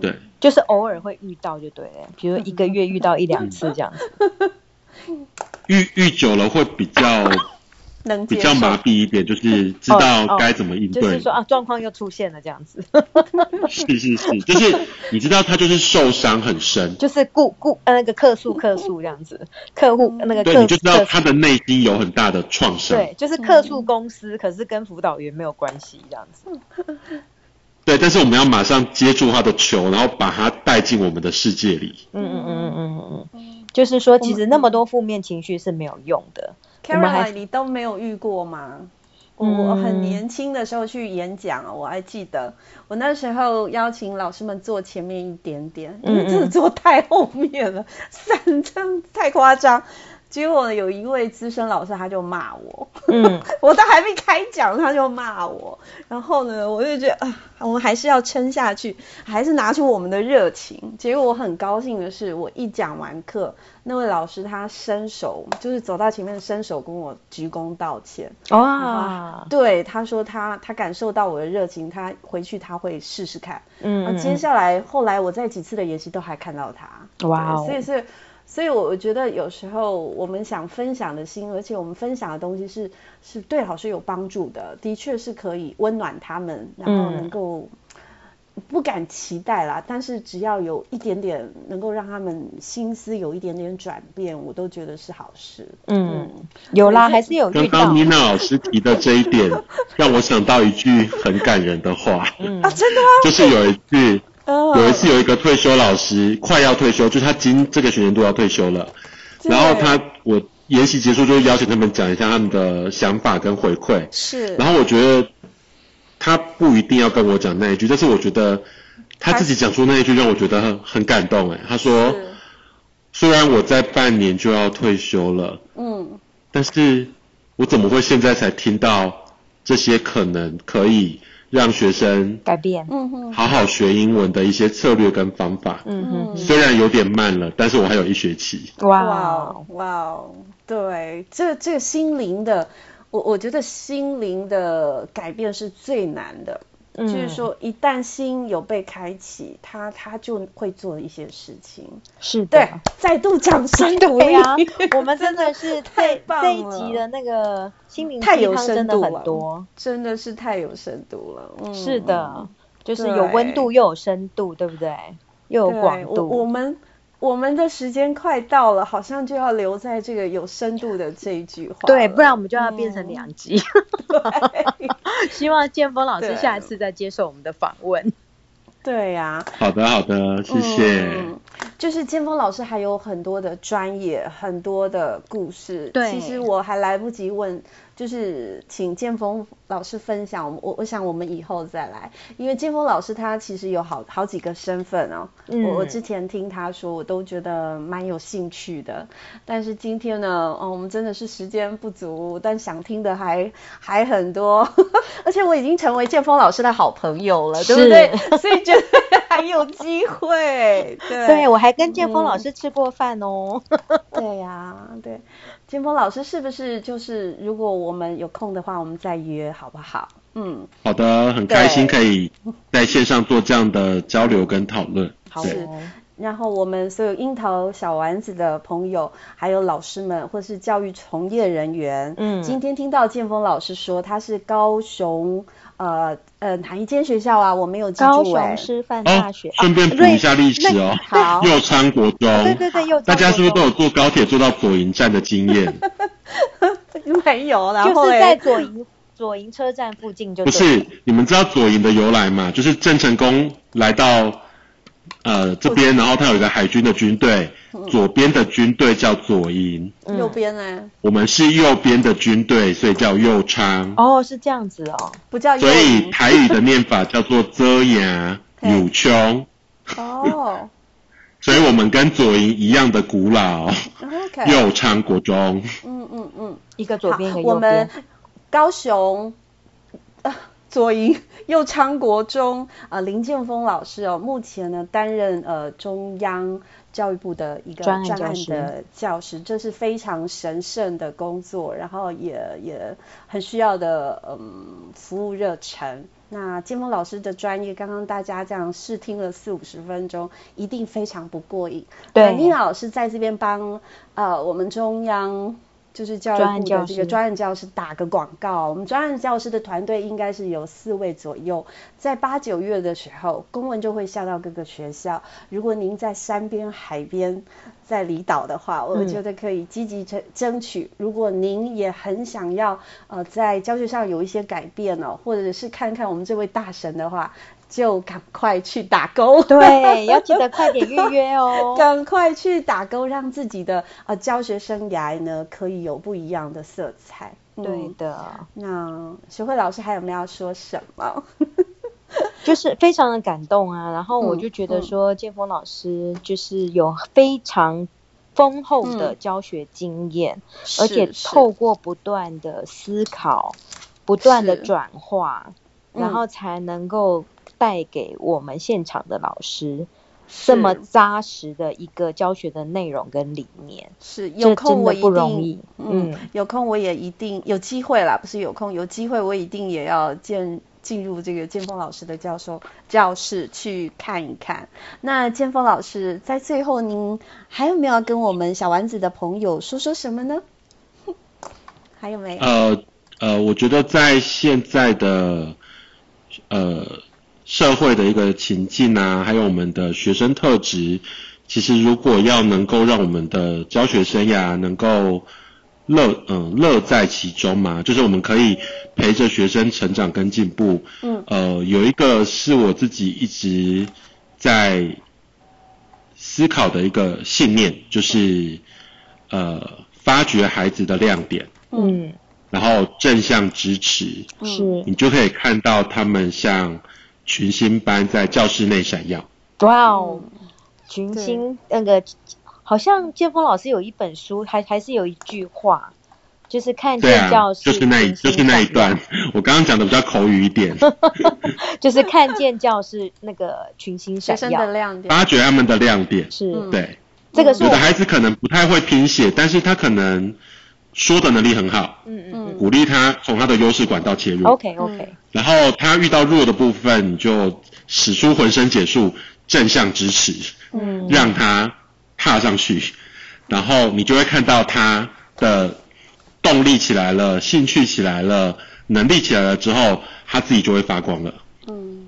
对，就是偶尔会遇到就对了，比如一个月遇到一两次这样子。遇遇久了会比较能。比较麻痹一点，就是知道该怎么应对。就是说啊，状况又出现了这样子。是是是，就是你知道他就是受伤很深。就是顾顾呃那个客诉客诉这样子，客户那个。对，你就知道他的内心有很大的创伤。对，就是客诉公司，可是跟辅导员没有关系这样子。对，但是我们要马上接住他的球，然后把他带进我们的世界里。嗯嗯嗯嗯嗯嗯，就是说，其实那么多负面情绪是没有用的。Caroline，你都没有遇过吗？嗯、我很年轻的时候去演讲，我还记得，我那时候邀请老师们坐前面一点点，因为真的坐太后面了，散张太夸张。结果有一位资深老师，他就骂我，嗯，我都还没开讲，他就骂我。然后呢，我就觉得啊，我们还是要撑下去，还是拿出我们的热情。结果我很高兴的是，我一讲完课，那位老师他伸手，就是走到前面伸手跟我鞠躬道歉。哇，对，他说他他感受到我的热情，他回去他会试试看。嗯，接下来后来我在几次的演习都还看到他。哇，所以是。所以，我我觉得有时候我们想分享的心，而且我们分享的东西是是对老师有帮助的，的确是可以温暖他们，然后能够不敢期待啦，但是只要有一点点能够让他们心思有一点点转变，我都觉得是好事。嗯，有啦，还是有遇到。刚刚妮娜老师提的这一点，让我想到一句很感人的话。嗯啊，真的吗？就是有一句。有一次有一个退休老师快要退休，就是他今这个学年度要退休了，然后他我研习结束就邀请他们讲一下他们的想法跟回馈，是，然后我觉得他不一定要跟我讲那一句，但是我觉得他自己讲出那一句让我觉得很很感动哎，他说虽然我在半年就要退休了，嗯，但是我怎么会现在才听到这些可能可以。让学生改变，嗯哼，好好学英文的一些策略跟方法。嗯哼，虽然有点慢了，但是我还有一学期。哇哦，哇哦，对，这这个心灵的，我我觉得心灵的改变是最难的。嗯、就是说，一旦心有被开启，他他就会做一些事情。是的，对，再度掌声鼓励啊！我们真的是太棒了，这一集的那个心灵太有深度了多，真的是太有深度了。嗯，是的，就是有温度又有深度，对不对？又有广度。我，我们。我们的时间快到了，好像就要留在这个有深度的这一句话。对，不然我们就要变成两集。对 希望建峰老师下一次再接受我们的访问。对呀、啊。好的，好的，谢谢。嗯、就是建峰老师还有很多的专业，很多的故事。对。其实我还来不及问。就是请建峰老师分享，我我想我们以后再来，因为建峰老师他其实有好好几个身份哦，嗯、我我之前听他说，我都觉得蛮有兴趣的，但是今天呢，哦，我们真的是时间不足，但想听的还还很多，而且我已经成为建峰老师的好朋友了，对不对？所以觉得 还有机会，对，对我还跟建峰老师吃过饭哦，嗯、对呀、啊，对。建峰老师是不是就是如果我们有空的话，我们再约好不好？嗯，好的，很开心可以在线上做这样的交流跟讨论。好，然后我们所有樱桃小丸子的朋友，还有老师们或是教育从业人员，嗯，今天听到建峰老师说他是高雄。呃呃，哪一间学校啊？我没有记住。高雄师范大学。顺、哦、便补一下历史哦。好。右昌国中。对对对，右昌。大家是不是都有坐高铁坐到左营站的经验？没有，然后就是在左营左营车站附近就。不是，你们知道左营的由来吗？就是郑成功来到。呃，这边，然后它有一个海军的军队，嗯、左边的军队叫左营，嗯、右边呢？我们是右边的军队，所以叫右昌。哦，是这样子哦，不叫。所以台语的念法叫做遮牙有穷。哦。所以我们跟左营一样的古老。右昌国中。嗯嗯嗯，一个左边，一个右边。我们高雄。左营右昌国中啊、呃，林建峰老师哦，目前呢担任呃中央教育部的一个专案的教师，这是非常神圣的工作，然后也也很需要的嗯服务热忱。那建峰老师的专业，刚刚大家这样试听了四五十分钟，一定非常不过瘾。对，妮老师在这边帮呃我们中央。就是教育部的这个专案教师打个广告，我们专案教师的团队应该是有四位左右，在八九月的时候，公文就会下到各个学校。如果您在山边、海边、在离岛的话，我觉得可以积极争争取。如果您也很想要呃在教学上有一些改变哦，或者是看看我们这位大神的话。就赶快去打勾，对，要记得快点预约哦。赶快去打勾，让自己的呃教学生涯呢可以有不一样的色彩。嗯、对的。那学会老师还有没有要说什么？就是非常的感动啊，然后我就觉得说建峰老师就是有非常丰厚的教学经验，嗯、而且透过不断的思考、不断的转化，然后才能够。带给我们现场的老师这么扎实的一个教学的内容跟理念，是有空我一定不容易，嗯，有空我也一定有机会啦，不是有空有机会我一定也要进进入这个建峰老师的教授教室去看一看。那建峰老师在最后，您还有没有跟我们小丸子的朋友说说什么呢？还有没有？呃呃，我觉得在现在的呃。社会的一个情境啊，还有我们的学生特质，其实如果要能够让我们的教学生涯能够乐嗯乐在其中嘛，就是我们可以陪着学生成长跟进步。嗯，呃，有一个是我自己一直在思考的一个信念，就是呃发掘孩子的亮点。嗯，然后正向支持。是，你就可以看到他们像。群星般在教室内闪耀。哇哦，群星那个好像建峰老师有一本书，还还是有一句话，就是看见教室，就是那，就是那一段。我刚刚讲的比较口语一点，就是看见教室那个群星闪耀。的亮点，发掘他们的亮点。是，对，这个是有的孩子可能不太会拼写，但是他可能说的能力很好。嗯嗯，鼓励他从他的优势管道切入。OK OK。然后他遇到弱的部分，你就使出浑身解数，正向支持，嗯，让他踏上去，然后你就会看到他的。动力起来了，兴趣起来了，能力起来了之后，他自己就会发光了。嗯，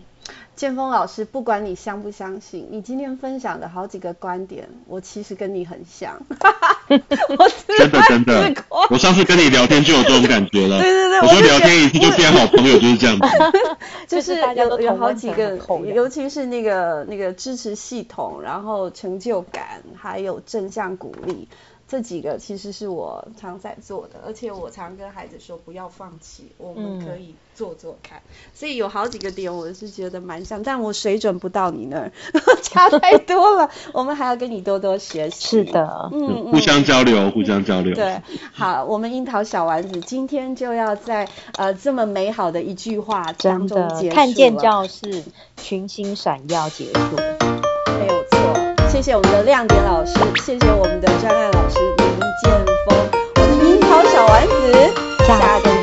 建峰老师，不管你相不相信，你今天分享的好几个观点，我其实跟你很像。我真的真的，我上次跟你聊天就有这种感觉了。对对对，我说聊天一次就变好朋友，就是这样子。就是有有好几个，尤其是那个那个支持系统，然后成就感，还有正向鼓励。这几个其实是我常在做的，而且我常跟孩子说不要放弃，我们可以做做看。嗯、所以有好几个点我是觉得蛮像，但我水准不到你那儿，差太多了。我们还要跟你多多学习。是的，嗯，互相交流，互相交流。对，好，我们樱桃小丸子今天就要在呃这么美好的一句话当中结束，看见教室群星闪耀结束，没有错。谢谢我们的亮点老师，谢谢我们的专案老师林建峰，我们樱桃小丸子，下。